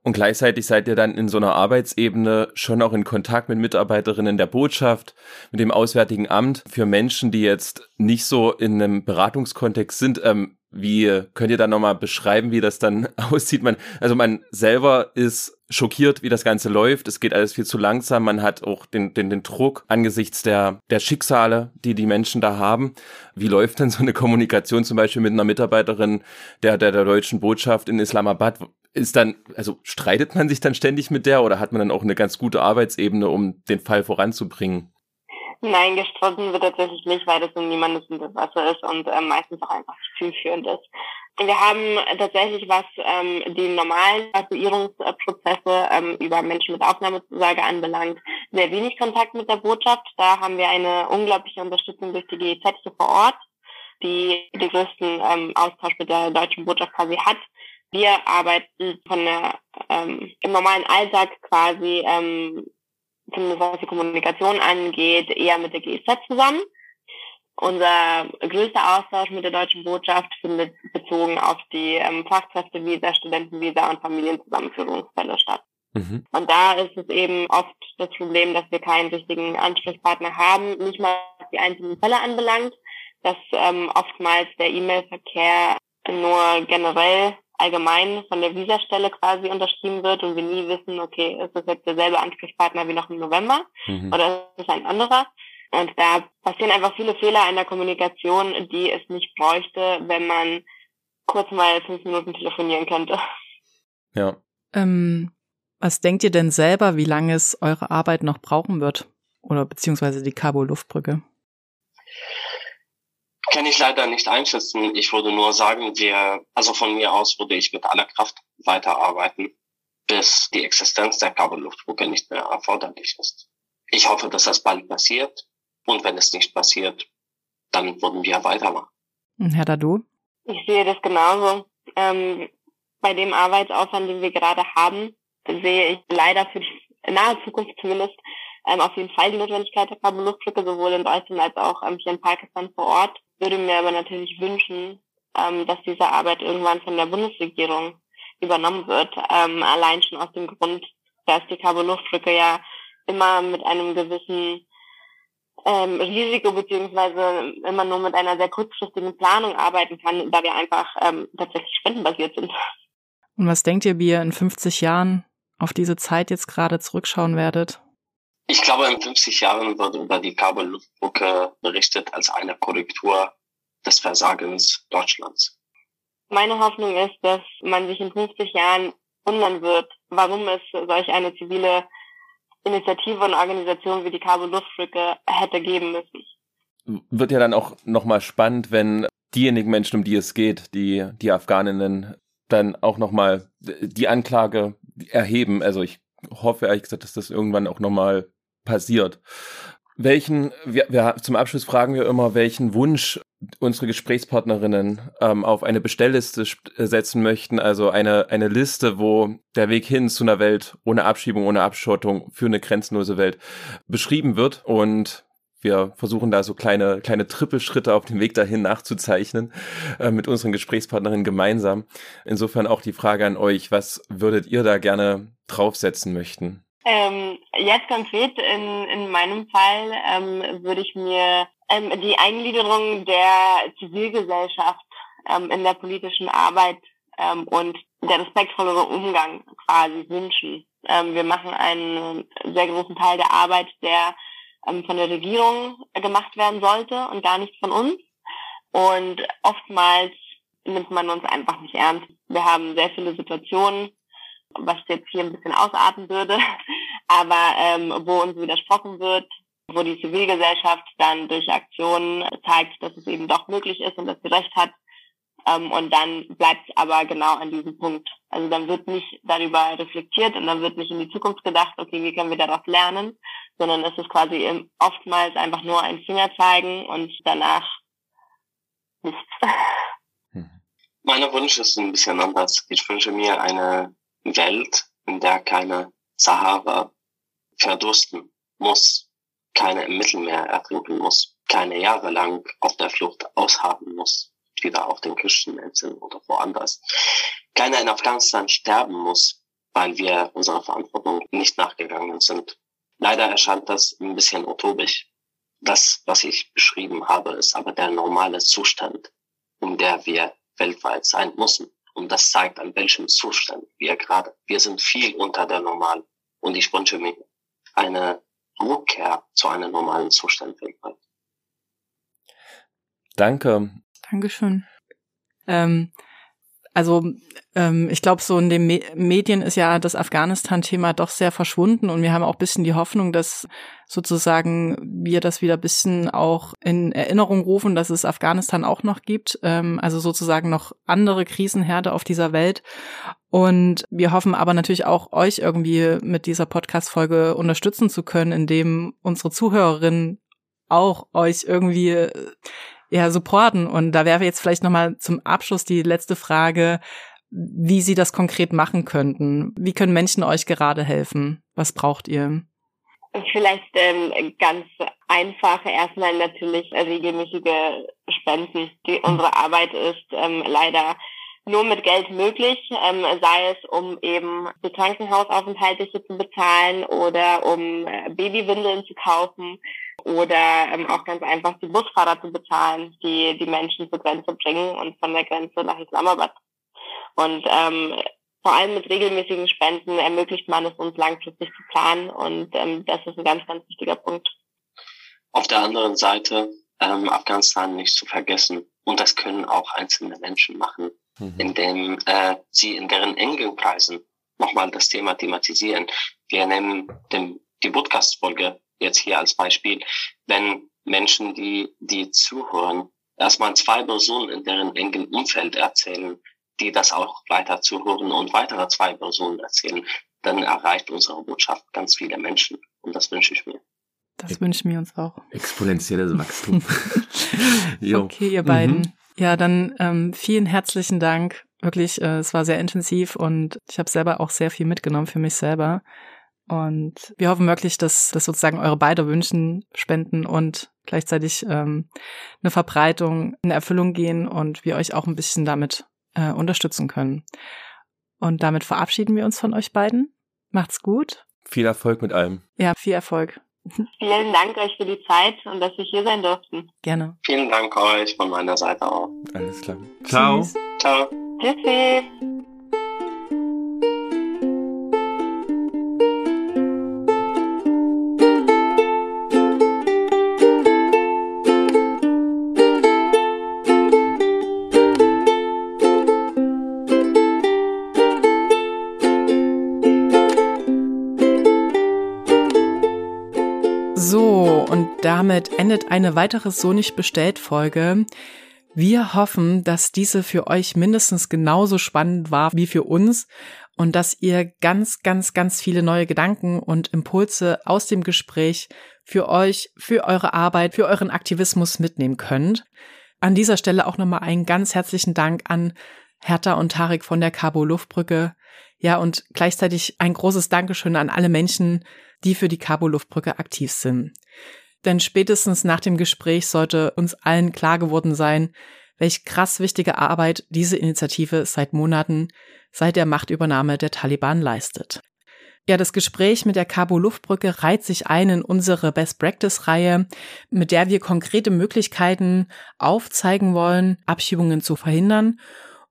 und gleichzeitig seid ihr dann in so einer Arbeitsebene schon auch in Kontakt mit Mitarbeiterinnen der Botschaft, mit dem Auswärtigen Amt für Menschen, die jetzt nicht so in einem Beratungskontext sind. Ähm, Wie könnt ihr da nochmal beschreiben, wie das dann aussieht? Man, also man selber ist schockiert, wie das Ganze läuft. Es geht alles viel zu langsam. Man hat auch den, den, den Druck angesichts der, der Schicksale, die die Menschen da haben. Wie läuft denn so eine Kommunikation zum Beispiel mit einer Mitarbeiterin der, der, der deutschen Botschaft in Islamabad? Ist dann, also streitet man sich dann ständig mit der oder hat man dann auch eine ganz gute Arbeitsebene, um den Fall voranzubringen? Nein, gestritten wird tatsächlich nicht, weil das um niemandes Interesse ist und äh, meistens auch einfach zielführend ist. Wir haben tatsächlich, was ähm, die normalen Assoziierungsprozesse ähm, über Menschen mit Aufnahmezusage anbelangt, sehr wenig Kontakt mit der Botschaft. Da haben wir eine unglaubliche Unterstützung durch die GEZ hier vor Ort, die den größten ähm, Austausch mit der deutschen Botschaft quasi hat. Wir arbeiten von der ähm, im normalen Alltag quasi ähm, zumindest was die Kommunikation angeht, eher mit der GEZ zusammen. Unser größter Austausch mit der deutschen Botschaft findet bezogen auf die ähm, Fachkräftevisa, Studentenvisa und Familienzusammenführungsfälle statt. Mhm. Und da ist es eben oft das Problem, dass wir keinen richtigen Ansprechpartner haben, nicht mal was die einzelnen Fälle anbelangt, dass ähm, oftmals der E-Mail-Verkehr nur generell allgemein von der Visastelle quasi unterschrieben wird und wir nie wissen, okay, ist das jetzt derselbe Ansprechpartner wie noch im November mhm. oder ist es ein anderer? Und da passieren einfach viele Fehler in der Kommunikation, die es nicht bräuchte, wenn man kurz mal fünf Minuten telefonieren könnte. Ja. Ähm, was denkt ihr denn selber, wie lange es eure Arbeit noch brauchen wird? Oder beziehungsweise die Cabo-Luftbrücke? Kann ich leider nicht einschätzen. Ich würde nur sagen, wir, also von mir aus würde ich mit aller Kraft weiterarbeiten, bis die Existenz der Cabo-Luftbrücke nicht mehr erforderlich ist. Ich hoffe, dass das bald passiert. Und wenn es nicht passiert, dann würden wir weitermachen. Herr Dadu? Ich sehe das genauso. Ähm, bei dem Arbeitsaufwand, den wir gerade haben, sehe ich leider für die nahe Zukunft zumindest ähm, auf jeden Fall die Notwendigkeit der Carbon-Luftbrücke, sowohl in Deutschland als auch ähm, hier in Pakistan vor Ort. Würde mir aber natürlich wünschen, ähm, dass diese Arbeit irgendwann von der Bundesregierung übernommen wird. Ähm, allein schon aus dem Grund, dass die Carbon-Luftbrücke ja immer mit einem gewissen ähm, Risiko beziehungsweise immer nur mit einer sehr kurzfristigen Planung arbeiten kann, da wir einfach ähm, tatsächlich spendenbasiert sind. Und was denkt ihr, wie ihr in 50 Jahren auf diese Zeit jetzt gerade zurückschauen werdet? Ich glaube, in 50 Jahren wird über die Kabelluftbrücke berichtet als eine Korrektur des Versagens Deutschlands. Meine Hoffnung ist, dass man sich in 50 Jahren wundern wird, warum es solch eine zivile Initiative und Organisation wie die Kabel-Luftbrücke hätte geben müssen. Wird ja dann auch nochmal spannend, wenn diejenigen Menschen, um die es geht, die, die Afghaninnen, dann auch nochmal die Anklage erheben. Also ich hoffe ehrlich gesagt, dass das irgendwann auch nochmal passiert. Welchen, wir, wir, zum Abschluss fragen wir immer, welchen Wunsch unsere Gesprächspartnerinnen ähm, auf eine Bestellliste setzen möchten, also eine, eine Liste, wo der Weg hin zu einer Welt ohne Abschiebung, ohne Abschottung für eine grenzenlose Welt beschrieben wird. Und wir versuchen da so kleine, kleine Trippelschritte auf dem Weg dahin nachzuzeichnen äh, mit unseren Gesprächspartnerinnen gemeinsam. Insofern auch die Frage an euch, was würdet ihr da gerne draufsetzen möchten? Ähm, jetzt konkret in, in meinem Fall ähm, würde ich mir ähm, die Eingliederung der Zivilgesellschaft ähm, in der politischen Arbeit ähm, und der respektvollere Umgang quasi wünschen. Ähm, wir machen einen sehr großen Teil der Arbeit, der von der Regierung gemacht werden sollte und gar nicht von uns. Und oftmals nimmt man uns einfach nicht ernst. Wir haben sehr viele Situationen, was jetzt hier ein bisschen ausarten würde, aber ähm, wo uns widersprochen wird, wo die Zivilgesellschaft dann durch Aktionen zeigt, dass es eben doch möglich ist und dass sie recht hat. Ähm, und dann bleibt es aber genau an diesem Punkt. Also dann wird nicht darüber reflektiert und dann wird nicht in die Zukunft gedacht, okay, wie können wir daraus lernen, sondern es ist quasi oftmals einfach nur ein Finger zeigen und danach nichts. Meine Wunsch ist ein bisschen anders. Ich wünsche mir eine Welt, in der keine Sahara verdursten muss, keine im Mittelmeer ertrinken muss, keine jahrelang auf der Flucht ausharren muss, wieder auf den Küsteninseln oder woanders, keiner in Afghanistan sterben muss, weil wir unserer Verantwortung nicht nachgegangen sind. Leider erscheint das ein bisschen utopisch. Das, was ich beschrieben habe, ist aber der normale Zustand, in der wir weltweit sein müssen. Und das zeigt, an welchem Zustand wir gerade. Wir sind viel unter der normalen. Und ich wünsche mir eine Rückkehr zu einem normalen Zustand weltweit. Danke. Dankeschön. Ähm, also ähm, ich glaube, so in den Me Medien ist ja das Afghanistan-Thema doch sehr verschwunden und wir haben auch bisschen die Hoffnung, dass sozusagen wir das wieder bisschen auch in Erinnerung rufen, dass es Afghanistan auch noch gibt, ähm, also sozusagen noch andere Krisenherde auf dieser Welt. Und wir hoffen aber natürlich auch, euch irgendwie mit dieser Podcast-Folge unterstützen zu können, indem unsere Zuhörerinnen auch euch irgendwie ja, supporten. Und da wäre jetzt vielleicht nochmal zum Abschluss die letzte Frage, wie Sie das konkret machen könnten. Wie können Menschen euch gerade helfen? Was braucht ihr? Vielleicht ähm, ganz einfach erstmal natürlich regelmäßige Spenden. Die, unsere Arbeit ist ähm, leider nur mit Geld möglich, ähm, sei es um eben die Krankenhausaufenthalte zu bezahlen oder um äh, Babywindeln zu kaufen oder ähm, auch ganz einfach die Busfahrer zu bezahlen, die die Menschen zur Grenze bringen und von der Grenze nach Islamabad. Und ähm, vor allem mit regelmäßigen Spenden ermöglicht man es uns langfristig zu planen und ähm, das ist ein ganz, ganz wichtiger Punkt. Auf der anderen Seite ähm, Afghanistan nicht zu vergessen und das können auch einzelne Menschen machen, mhm. indem äh, sie in deren engen Kreisen nochmal das Thema thematisieren. Wir nehmen den, die Podcast-Folge jetzt hier als Beispiel, wenn Menschen, die, die zuhören, erstmal zwei Personen in deren engen Umfeld erzählen, die das auch weiter zuhören und weitere zwei Personen erzählen, dann erreicht unsere Botschaft ganz viele Menschen. Und das wünsche ich mir. Das wünschen wir uns auch. Exponentielles Wachstum. okay, ihr beiden. Mhm. Ja, dann ähm, vielen herzlichen Dank. Wirklich, äh, es war sehr intensiv und ich habe selber auch sehr viel mitgenommen für mich selber. Und wir hoffen wirklich, dass, dass sozusagen eure beide Wünschen spenden und gleichzeitig ähm, eine Verbreitung, eine Erfüllung gehen und wir euch auch ein bisschen damit äh, unterstützen können. Und damit verabschieden wir uns von euch beiden. Macht's gut. Viel Erfolg mit allem. Ja, viel Erfolg. Vielen Dank euch für die Zeit und dass wir hier sein durften. Gerne. Vielen Dank euch von meiner Seite auch. Alles klar. Ciao. Tschüss. Ciao. Tschüssi. Damit endet eine weitere So nicht bestellt Folge. Wir hoffen, dass diese für euch mindestens genauso spannend war wie für uns und dass ihr ganz, ganz, ganz viele neue Gedanken und Impulse aus dem Gespräch für euch, für eure Arbeit, für euren Aktivismus mitnehmen könnt. An dieser Stelle auch nochmal einen ganz herzlichen Dank an Hertha und Tarek von der Cabo Luftbrücke. Ja, und gleichzeitig ein großes Dankeschön an alle Menschen, die für die Cabo Luftbrücke aktiv sind. Denn spätestens nach dem Gespräch sollte uns allen klar geworden sein, welch krass wichtige Arbeit diese Initiative seit Monaten, seit der Machtübernahme der Taliban leistet. Ja, das Gespräch mit der Cabo Luftbrücke reiht sich ein in unsere Best Practice Reihe, mit der wir konkrete Möglichkeiten aufzeigen wollen, Abschiebungen zu verhindern.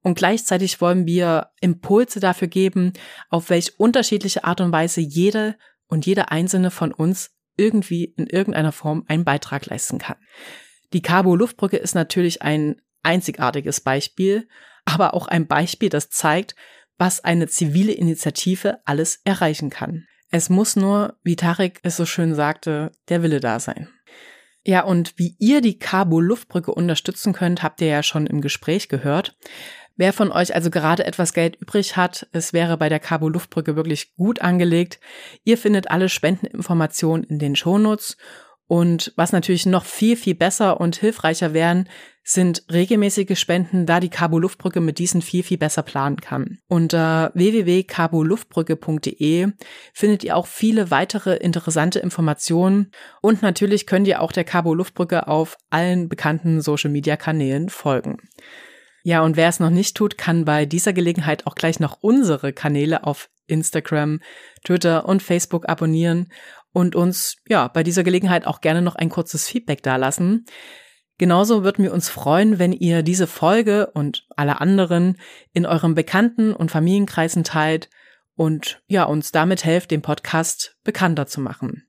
Und gleichzeitig wollen wir Impulse dafür geben, auf welch unterschiedliche Art und Weise jede und jede einzelne von uns irgendwie in irgendeiner Form einen Beitrag leisten kann. Die Cabo Luftbrücke ist natürlich ein einzigartiges Beispiel, aber auch ein Beispiel, das zeigt, was eine zivile Initiative alles erreichen kann. Es muss nur, wie Tarek es so schön sagte, der Wille da sein. Ja, und wie ihr die Cabo Luftbrücke unterstützen könnt, habt ihr ja schon im Gespräch gehört. Wer von euch also gerade etwas Geld übrig hat, es wäre bei der Cabo Luftbrücke wirklich gut angelegt. Ihr findet alle Spendeninformationen in den Shownotes. Und was natürlich noch viel, viel besser und hilfreicher wären, sind regelmäßige Spenden, da die Cabo Luftbrücke mit diesen viel, viel besser planen kann. Unter www.caboluftbrücke.de findet ihr auch viele weitere interessante Informationen und natürlich könnt ihr auch der Cabo Luftbrücke auf allen bekannten Social Media Kanälen folgen. Ja, und wer es noch nicht tut, kann bei dieser Gelegenheit auch gleich noch unsere Kanäle auf Instagram, Twitter und Facebook abonnieren und uns ja bei dieser Gelegenheit auch gerne noch ein kurzes Feedback dalassen. Genauso würden wir uns freuen, wenn ihr diese Folge und alle anderen in eurem Bekannten- und Familienkreisen teilt und ja, uns damit helft, den Podcast bekannter zu machen.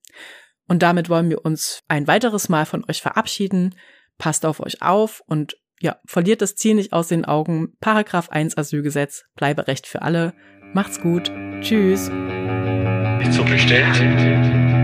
Und damit wollen wir uns ein weiteres Mal von euch verabschieden. Passt auf euch auf und ja, verliert das Ziel nicht aus den Augen. Paragraph 1 Asylgesetz, Bleiberecht für alle. Macht's gut. Tschüss. Ist so bestellt.